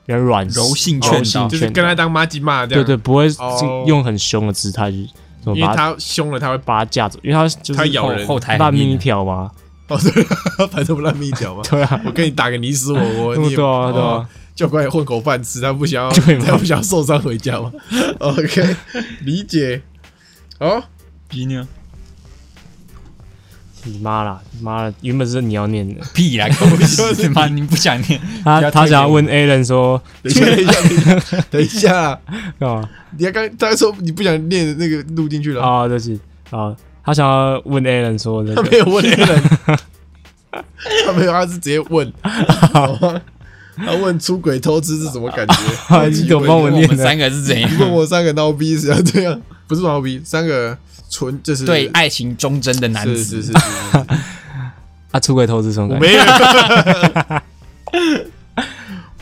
比较软柔性柔劝导性就是跟他当妈鸡骂这样。对对，不会哦用很凶的姿态去因为把他他凶了，他会把他架走，因为他就是他咬人后后台烂命一条嘛，哦，对，*laughs* 反正不烂命一条嘛。*laughs* 对啊，我跟你打个你死我活，*laughs* 你对啊对哦啊，教官也混口饭吃，他不想要，他不想要受伤回家嘛。OK，理解。好，鼻呢？你妈啦，妈的，原本是你要念的，*laughs* 屁啦，狗屎妈！*laughs* 你不想念，他他想要问 Alan 说等一下，等一下，*laughs* 等一下，等一下，干嘛你要刚他说你不想念的那个录进去了，啊？对不起。啊，他想要问 Alan 说那个他没有问 a l 他没有，他是直接问，好吗他问出轨偷吃是什么感觉？啊你怎么帮我念的？三个是怎样？你问我三个孬逼是要这样，不是孬逼，三个纯就是对爱情忠贞的男子？是是是，是 *laughs* 啊，出轨投资什么没有，*laughs*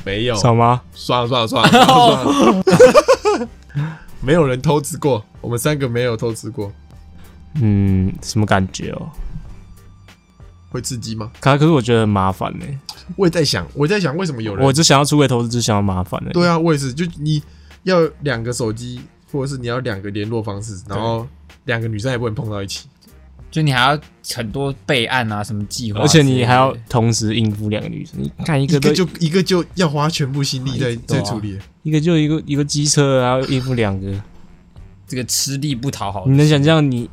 没有，爽吗？算了算了算了算了算了，*laughs* 没有人偷吃过，我们三个没有偷吃过，嗯，什么感觉哦？会刺激吗？可可是我觉得很麻烦呢。我也在想，我在想为什么有人我就想要出轨投资，就想要麻烦呢。对啊，我也是，就你要两个手机，或者是你要两个联络方式，然后两个女生也不能碰到一起。就你还要很多备案啊，什么计划而且你还要同时应付两个女生，你看一一个就一个就要花全部心力在在处理，一个就一个一个机车，然后应付两个，这个吃力不讨好。你能想象你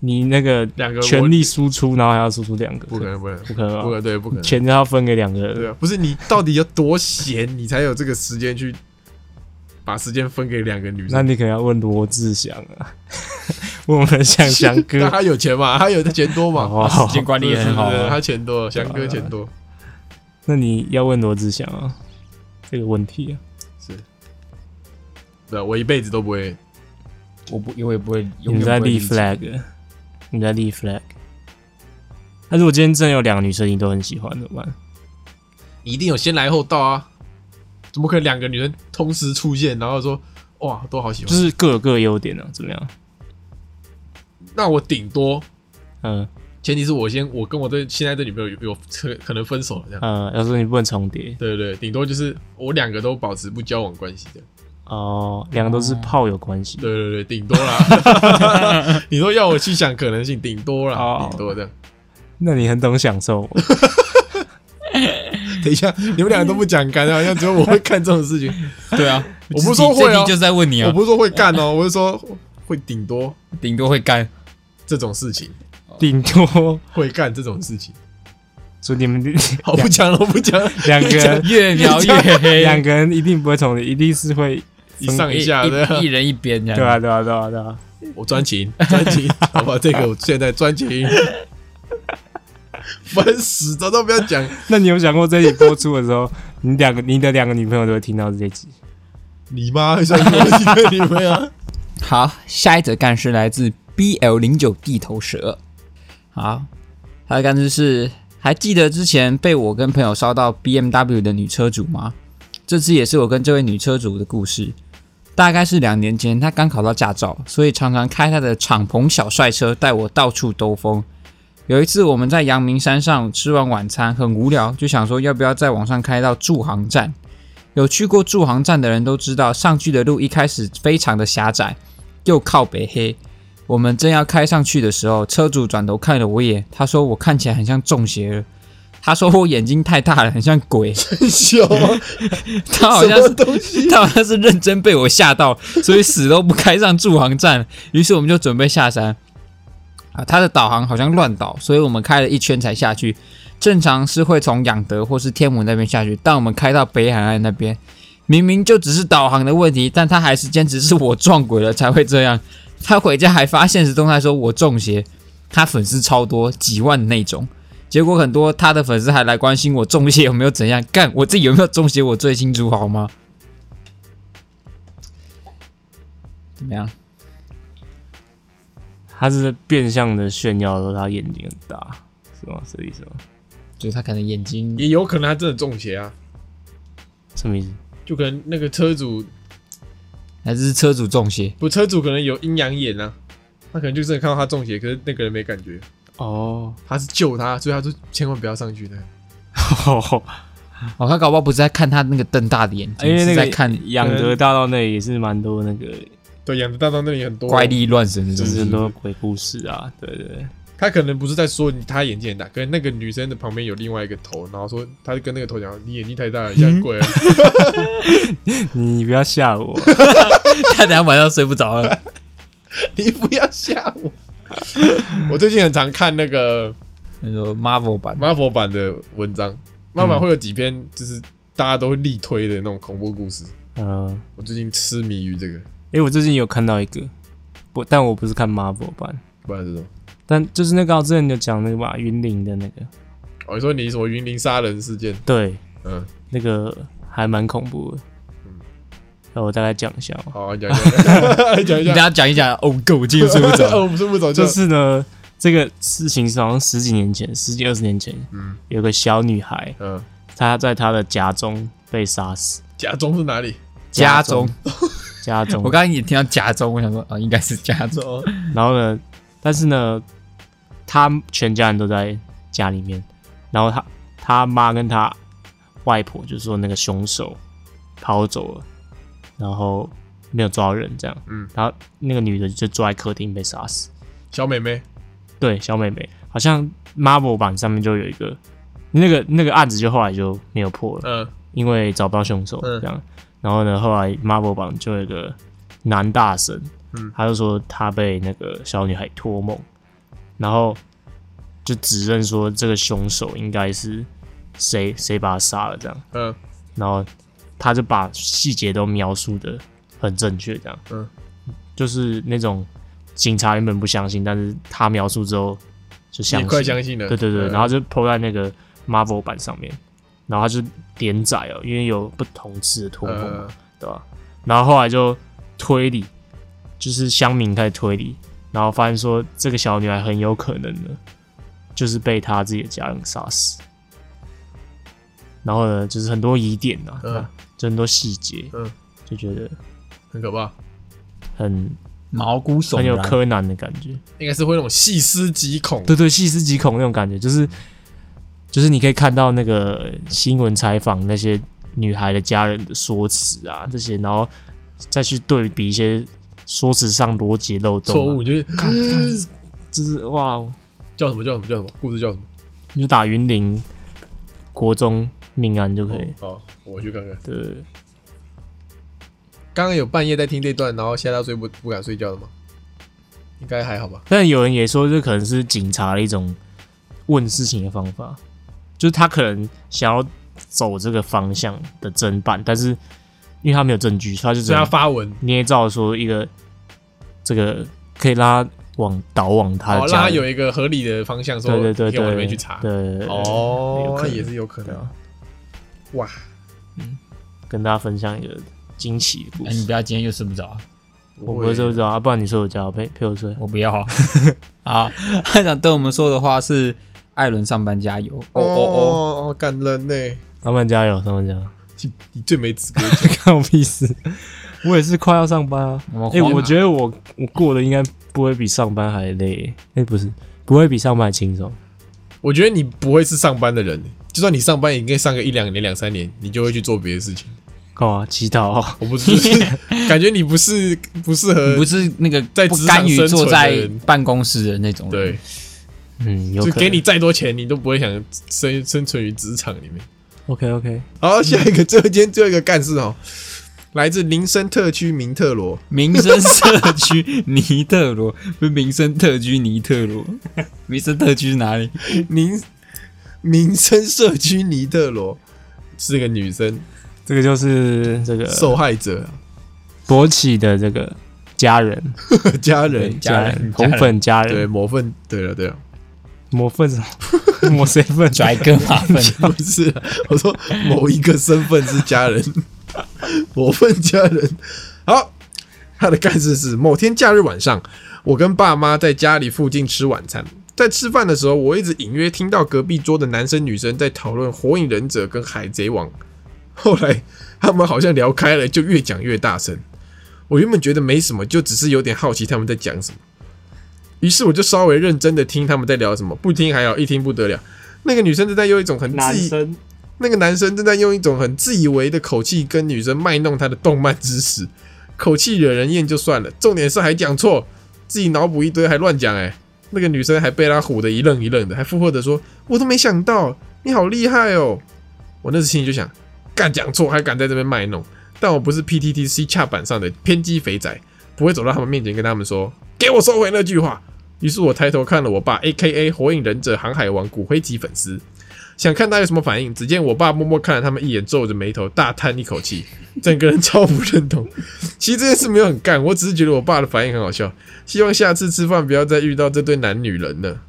你那个两个全力输出，然后还要输出两个，不可能，不可能，不可能啊，不可能，对，不可能。钱都要分给两个人。对啊，不是你到底有多闲，你才有这个时间去把时间分给两个女生？那你可能要问罗志祥啊，*laughs* 问我们祥祥那哥。*laughs* 他有钱嘛？他有的钱多嘛？哦，时间管理也很好他钱多，翔哥钱多。那你要问罗志祥啊，这个问题啊，是，对啊，我一辈子都不会。我不，我也不会。你在立 flag，你在立 flag。那如果今天真的有两个女生你都很喜欢怎么办？你一定有先来后到啊！怎么可能两个女人同时出现，然后说哇都好喜欢？就是各有各的优点啊，怎么样？那我顶多，嗯前提是我先我跟我对现在的女朋友有有可可能分手了这样。嗯，要说你不能重叠对对对，顶多就是我两个都保持不交往关系的。哦，两个都是炮友关系。对对对，顶多啦。*laughs* 你说要我去想可能性，顶多啦，哦顶多这样。那你很懂享受，*laughs* *laughs* 等一下，你们两个都不讲干，好像只有我会干这种事情。*laughs* 对啊，*laughs* 我不是说会哦这题就是在问你啊，我不是说会干哦，我是说会顶多顶多会干。这种事情，顶多会干这种事情。所以你们 *laughs* 好，不讲了，我不讲了。两个人越聊越黑，两个人一定不会重叠，一定是会一上一下的，一人一边这样。对啊对啊对啊对啊。我专情，专情，好吧，这个我现在专情。*laughs* 烦死，早都不要讲。那你有想过这一集播出的时候，你两个你的两个女朋友都会听到这集？你妈会算我几个女朋友？*laughs* 好，下一则干事来自 BL 零九地头蛇。好，他的干事是：还记得之前被我跟朋友烧到 BMW 的女车主吗？这次也是我跟这位女车主的故事。大概是两年前，她刚考到驾照，所以常常开她的敞篷小帅车带我到处兜风。有一次我们在阳明山上吃完晚餐，很无聊，就想说要不要再往上开到驻航站。有去过驻航站的人都知道，上去的路一开始非常的狭窄，又靠北黑。我们正要开上去的时候，车主转头看了我一眼，他说我看起来很像中邪了。他说我眼睛太大了，很像鬼。笑啊，*laughs* 他好像是东西？他好像是认真被我吓到，所以死都不开上驻航站。于是我们就准备下山。啊，他的导航好像乱导，所以我们开了一圈才下去。正常是会从养德或是天母那边下去，但我们开到北海岸那边，明明就只是导航的问题，但他还是坚持是我撞鬼了才会这样。他回家还发现实动态说我中邪，他粉丝超多，几万那种。*laughs* 结果很多他的粉丝还来关心我中邪有没有怎样，干我自己有没有中邪我最清楚好吗？怎么样？他是变相的炫耀说他眼睛很大，是吗？是这意思吗？就是他可能眼睛也有可能他真的中邪啊，什么意思？就可能那个车主还是车主中邪，不，车主可能有阴阳眼啊，他可能就真的看到他中邪，可是那个人没感觉，哦，他是救他，所以他说千万不要上去的。哦，他搞不好不是在看他那个瞪大的眼睛，因为那个是在看养德大道那里也是蛮多那个，对，养的大道那里很多怪，力乱神的东西。就是很多鬼故事啊，对对對。他可能不是在说他眼睛很大，可能那个女生的旁边有另外一个头，然后说他就跟那个头讲你眼睛太大了，*laughs* 像鬼啊。*laughs* 你不要吓我，*laughs* 他等下晚上睡不着了。你不要吓我。我最近很常看那个那个 Marvel 版，Marvel 版的文章，Marvel 会有几篇就是大家都会力推的那种恐怖故事。嗯，我最近痴迷于这个，诶，我最近有看到一个，不，但我不是看 Marvel 版，不然是什么？但就是那个我之前有讲那个嘛，云林的那个，哦，你说你什么云林杀人事件？对，嗯，那个还蛮恐怖的。嗯那我大概讲一下哦，好，讲一讲，讲一你等讲。*laughs* 下讲一讲。哦，狗，今天睡不着。*laughs* 哦，我们睡不着，就就是呢，这个事情是好像十几年前，十几二十年前，嗯有个小女孩，嗯她在她的家中被杀死。家中是哪里？家中，家中我，刚刚也听到家中，我想说，哦，应该是家中。哦，*laughs* 然后呢，但是呢，他全家人都在家里面，然后他他妈跟他外婆就说那个凶手跑走了，然后没有抓到人，这样，嗯，然后那个女的就坐在客厅被杀死。小妹妹，对，小妹妹。好像 Marvel 版上面就有一个那个那个案子，就后来就没有破了，嗯。因为找不到凶手嗯。这样。然后呢，后来 Marvel 版就有一个男大神，嗯。他就说他被那个小女孩托梦，然后就指认说这个凶手应该是谁谁把他杀了这样，嗯。然后他就把细节都描述的很正确这样，嗯，就是那种警察原本不相信，但是他描述之后就相你信，快相信了。对对对，嗯。然后就 PO 在那个 Marvel 版上面，然后他就连载哦，因为有不同次的托梦对吧？然后后来就推理，就是乡民开始推理，然后发现说这个小女孩很有可能呢，就是被她自己的家人杀死。然后呢，就是很多疑点呐、嗯啊，就很多细节，嗯就觉得很可怕，很毛骨悚然，很有柯南的感觉。应该是会那种细思极恐。对对，细思极恐那种感觉，就是就是你可以看到那个新闻采访那些女孩的家人的说辞啊，这些，然后再去对比一些说辞上逻辑漏洞、啊，错误，就是看，看就是哇，叫什么叫什么叫什么，故事叫什么？你就打云林国中命案就可以。哦，好，我去看看。对，刚刚有半夜在听这段，然后吓到睡不不敢睡觉了吗？应该还好吧。但有人也说，这可能是警察的一种问事情的方法，就是他可能想要走这个方向的侦办，但是因为他没有证据，所以他就只所以他能发文，捏造说一个这个可以让他往导往他家人，他有一个合理的方向，说对对对你可以往那对，边去查。对对对，有哦，可能那也是有可能。哇，跟大家分享一个惊奇的故哎，你事。不要今天又睡不着，我不会睡不着啊，不然你睡我觉，陪陪我睡。我不要啊。*laughs* 啊，他想对我们说的话是：艾伦上班加油。哦哦哦，哦，感人呢。上班加油，上班加油，你你最没资格讲。*laughs* 看我屁事！我也是快要上班啊。哎、我觉得我我过的应该不会比上班还累。哎、不是，不会比上班还轻松。我觉得你不会是上班的人，就算你上班，也应该上个一两年、两三年，你就会去做别的事情。干嘛？祈祷、哦？我不是，就 *laughs* 是感觉你不是不适合，你不是那个在甘于坐在办公室的那种人。对，嗯，有。就给你再多钱，你都不会想生生存于职场里面。OK OK。好，下一个，最后今天最后一个干事哦，来自民生特区明特罗，民生社区尼特罗，*laughs* 不是民生特区尼特罗，民生特区是哪里？民民生社区尼特罗。是个女生。这个就是这个受害者。勃起的这个家人，*laughs* 家人。家人红粉家人。对人，某份对了对了，抹粉什么？抹谁粉？拽哥马粪，*laughs* 不是啊我说某一个身份是家人，*laughs* 某份家人。好，他的干事是某天假日晚上，我跟爸妈在家里附近吃晚餐。在吃饭的时候，我一直隐约听到隔壁桌的男生女生在讨论《火影忍者》跟《海贼王》。后来他们好像聊开了，就越讲越大声。我原本觉得没什么，就只是有点好奇他们在讲什么。于是我就稍微认真的听他们在聊什么，不听还好，一听不得了。那个女生正在用一种很自以生那个男生正在用一种很自以为的口气跟女生卖弄他的动漫知识，口气惹人厌就算了，重点是还讲错，自己脑补一堆还乱讲哎。那个女生还被他唬得一愣一愣的，还附和的说：“我都没想到，你好厉害哦！”我那时心里就想，干讲错还敢在这边卖弄，但我不是 PTTC 恰板上的偏激肥仔，不会走到他们面前跟他们说：“给我收回那句话。”于是我抬头看了我爸，A.K.A. 火影忍者航海王骨灰级粉丝，想看他有什么反应。只见我爸默默看了他们一眼，皱着眉头，大叹一口气，整个人超不认同。其实这件事没有很干，我只是觉得我爸的反应很好笑。希望下次吃饭不要再遇到这对男女人了。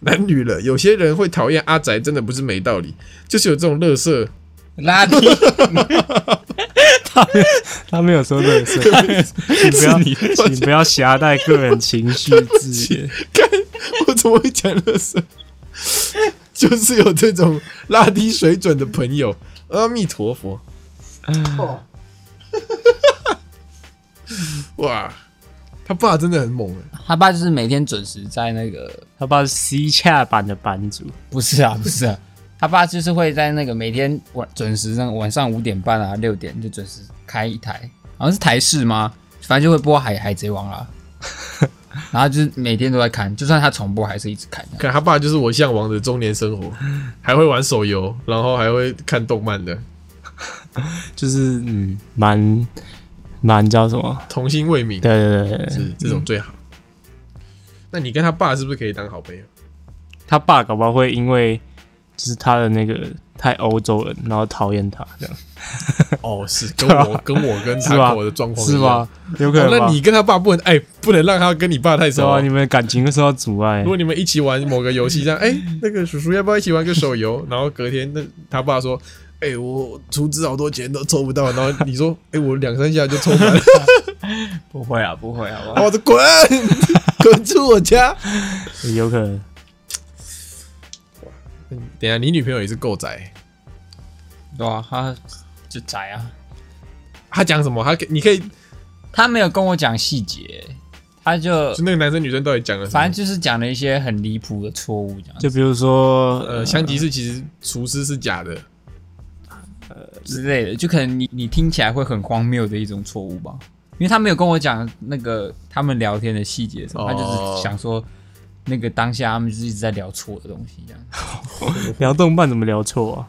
男女了，有些人会讨厌阿宅，真的不是没道理，就是有这种乐色。垃圾，*laughs* *laughs* 他没有说这个事，*laughs* 请 *laughs* 不要，请不要狭带个人情绪字眼。看我怎么会讲乐色？就是有这种拉低水准的朋友。阿弥陀佛。哇，他爸真的很猛哎，他爸就是每天准时在那个，他爸是 C 恰版的版主，不是啊，不是啊，他爸就是会在那个每天晚准时那个晚上五点半啊六点就准时开一台，好像是台式吗？反正就会播海海贼王啦。*laughs* 然后就是每天都在看，就算他重播还是一直看。看他爸就是我向往的中年生活，还会玩手游，然后还会看动漫的，就是嗯，蛮蛮叫什么？童心未泯，对对对对，是这种最好。那你跟他爸是不是可以当好朋友？他爸搞不好会因为就是他的那个太欧洲人，然后讨厌他这样，哦，是 *laughs* 跟我跟我跟他狗的状况是吗？？有可哦能吧那你跟他爸不能哎，不能让他跟你爸太熟啊？你们感情会受到阻碍如。果你们一起玩某个游戏，这样，哎、那个叔叔要不要一起玩个手游？*laughs* 然后隔天，那他爸说，哎、我出资好多钱都抽不到，*laughs* 然后你说，哎、我两三下就抽满了，不会啊，不会啊，我的滚，滚出我家。有可能，等一下，你女朋友也是够宅，对啊，他就宅啊，她讲什么？她你可以，他没有跟我讲细节，他就就那个男生女生到底讲了什么？反正就是讲了一些很离谱的错误，这样就比如说呃，香吉士其实厨师是假的，之类的，就可能你你听起来会很荒谬的一种错误吧，因为他没有跟我讲那个他们聊天的细节什么，他就哦是想说那个当下他们就是一直在聊错的东西，这样。*laughs* 聊动漫怎么聊错啊？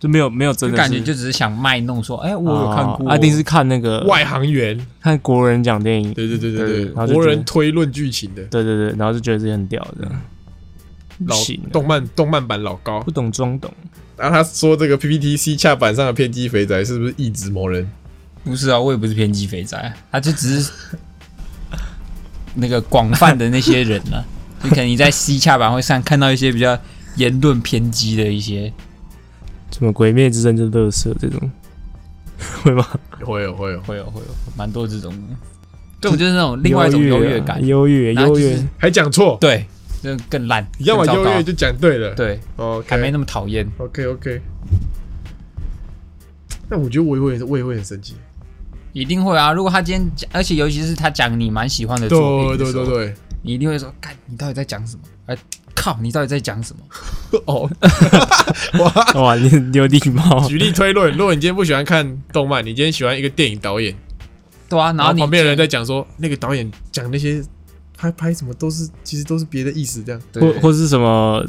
就没有没有真的感觉就只是想卖弄说，哎、我有看过，哦啊一定是看那个外行员，看国人讲电影，对对对对对。国人推论剧情的。对对对，然后就觉得自己很屌的，老动漫动漫版老高。不，懂装懂，然后他说这个 PPT C 恰板上的偏激肥宅是不是一直某人？不是啊，我也不是偏激肥宅，他就只是 *laughs* 那个广泛的那些人呢、就可能你在 C 恰版会上看到一些比较言论偏激的一些，什么鬼灭之刃就乐色这种，会吗？会有会有，会有会有蛮多这种的，这种就是那种另外一种优越感，优越优越，还讲错，对，就更烂，你要么优越就讲对了，对，，OK，还没那么讨厌。OK OK。但我觉得我也会，我也会很生气。一定会啊！如果他今天讲，而且尤其是他讲你蛮喜欢的作品对对对，你一定会说：“干，你到底在讲什么？哎，靠，你到底在讲什么 *laughs* 哦，*laughs* 哇 *laughs* 哇，你你有礼貌，举例推论，如果你今天不喜欢看动漫，你今天喜欢一个电影导演，？”对啊，然后旁边的人在讲说，那个导演讲那些拍拍什么都是，其实都是别的意思，这样。或对或是什么，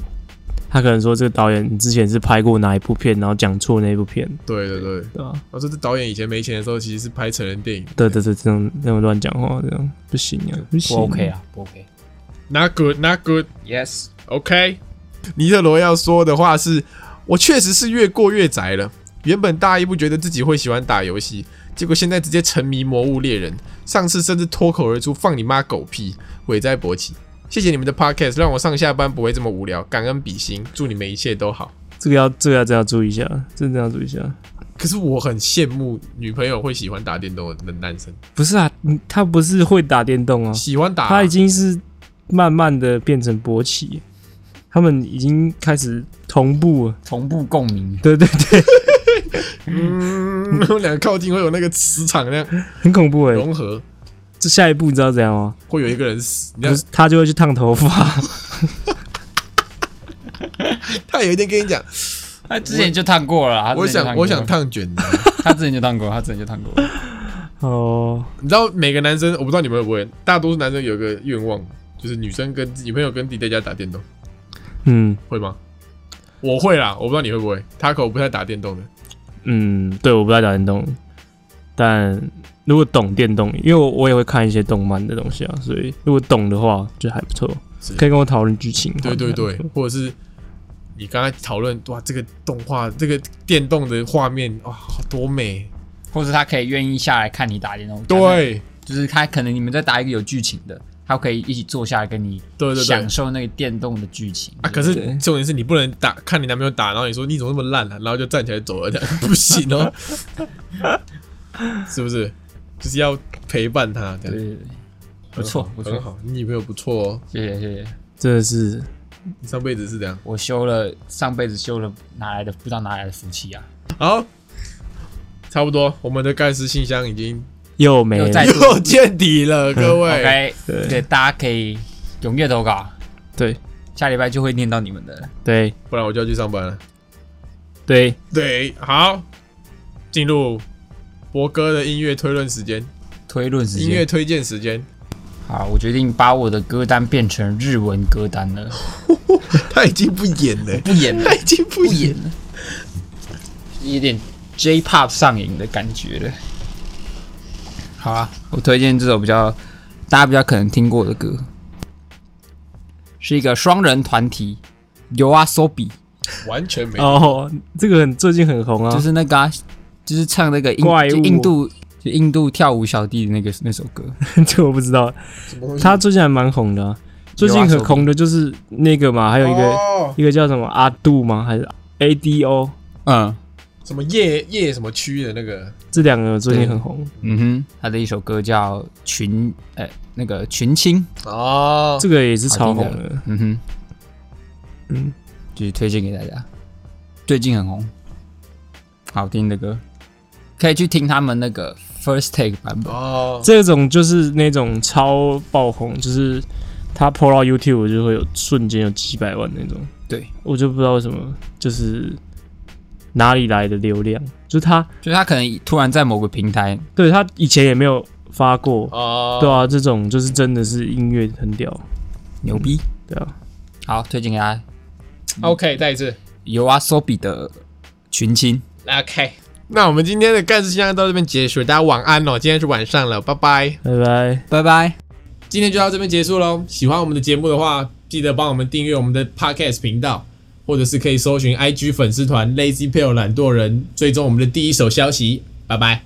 他可能说这个导演你之前是拍过哪一部片，然后讲错那一部片，对对对，对吧？我说这导演以前没钱的时候，其实是拍成人电影。对对对，这种这种乱讲话，这样不行啊，不行不 OK 啊，不 OK。Not good, not good. Yes，OK，尼特罗要说的话是：我确实是越过越宅了。原本大一不觉得自己会喜欢打游戏，结果现在直接沉迷《魔物猎人》。上次甚至脱口而出“放你妈狗屁”，伟在勃起。谢谢你们的 Podcast，让我上下班不会这么无聊，感恩比心，祝你们一切都好。这个要这个要这要注意一下，真的要注意一下。可是我很羡慕女朋友会喜欢打电动的男生，不是啊，嗯他不是会打电动啊，喜欢打、他已经是慢慢的变成勃起，他们已经开始同步了。同步共鸣。对对对，*laughs* 嗯，我 *laughs* 们两个靠近会有那个磁场那样很恐怖哎。融合，这下一步你知道怎样吗？会有一个人死。他就会去烫头发。*laughs* 他有一天跟你讲，他之前就烫过了我想我想，烫卷的。他之前就烫过，他之前就烫过。哦，你知道每个男生，我不知道你们会不会，大多数男生有个愿望，就是女生跟女朋友跟弟弟在家打电动，嗯会吗？我会啦，我不知道你会不会。Taco 不太打电动的，嗯，对，我不太打电动，但如果懂电动，因为我我也会看一些动漫的东西啊，所以如果懂的话就还不错，可以跟我讨论剧情。对对对或者是你刚才讨论哇，这个动画这个电动的画面哇，多美，或者他可以愿意下来看你打电动。对就是他可能你们在打一个有剧情的，他可以一起坐下来跟你对对对享。受那个电动的剧情啊！可是重点是你不能打，看你男朋友打，然后你说你怎么那么烂啊，然后就站起来走了，这样 *laughs* 不行哦，*laughs* 是不是？就是要陪伴他，这样对对对，不错不错，很好。你女朋友不错哦，谢谢谢谢。真的是你上辈子是这样。我修了上辈子修了哪来的不知道哪来的福气啊？好，差不多，我们的盖世信箱已经又没了又见底了，*laughs* 各位。OK，对对，大家可以踊跃投稿，对下礼拜就会念到你们的了。对不然我就要去上班了。对，对，好，进入博哥的音乐推论时间，推论时间，音乐推荐时间。好，我决定把我的歌单变成日文歌单了，*laughs* 他已经不演了，不演了。他，已经不不演了，有点 J-pop 上瘾的感觉了。好啊，我推荐这首比较大家比较可能听过的歌，是一个双人团体 YOASOBI，完全没。哦，这个很最近很红啊，就是那个啊、就是唱那个印怪物。印度就印度跳舞小弟的那个那首歌，*laughs* 这我不知道，他最近还蛮红的啊、最近很红的就是那个嘛，还有一个、哦。一个叫什么阿杜吗？还是 A D O？嗯。什么夜夜什么区的那个？这两个最近很红，嗯。哼，他的一首歌叫群呃那个群青，哦，这个也是超红的。嗯哼，嗯，就是推荐给大家，最近很红，好听的歌，可以去听他们那个 First Take 版本。哦，这种就是那种超爆红，就是他 PO 到 YouTube 就会有瞬间有几百万那种。对，我就不知道为什么，就是哪里来的流量，就是他就是他可能突然在某个平台，对他以前也没有发过，哦，对啊，这种就是真的是音乐很屌，牛逼。对啊，好，推荐给大家 OK，再一次 s o b i 的群青。OK。那我们今天的干事信箱到这边结束，大家晚安哦，今天是晚上了，拜拜。拜拜。拜拜。今天就到这边结束喽。喜欢我们的节目的话，记得帮我们订阅我们的 Podcast 频道，或者是可以搜寻 IG 粉丝团 Lazy p a l e 懒惰人，追踪我们的第一手消息。拜拜。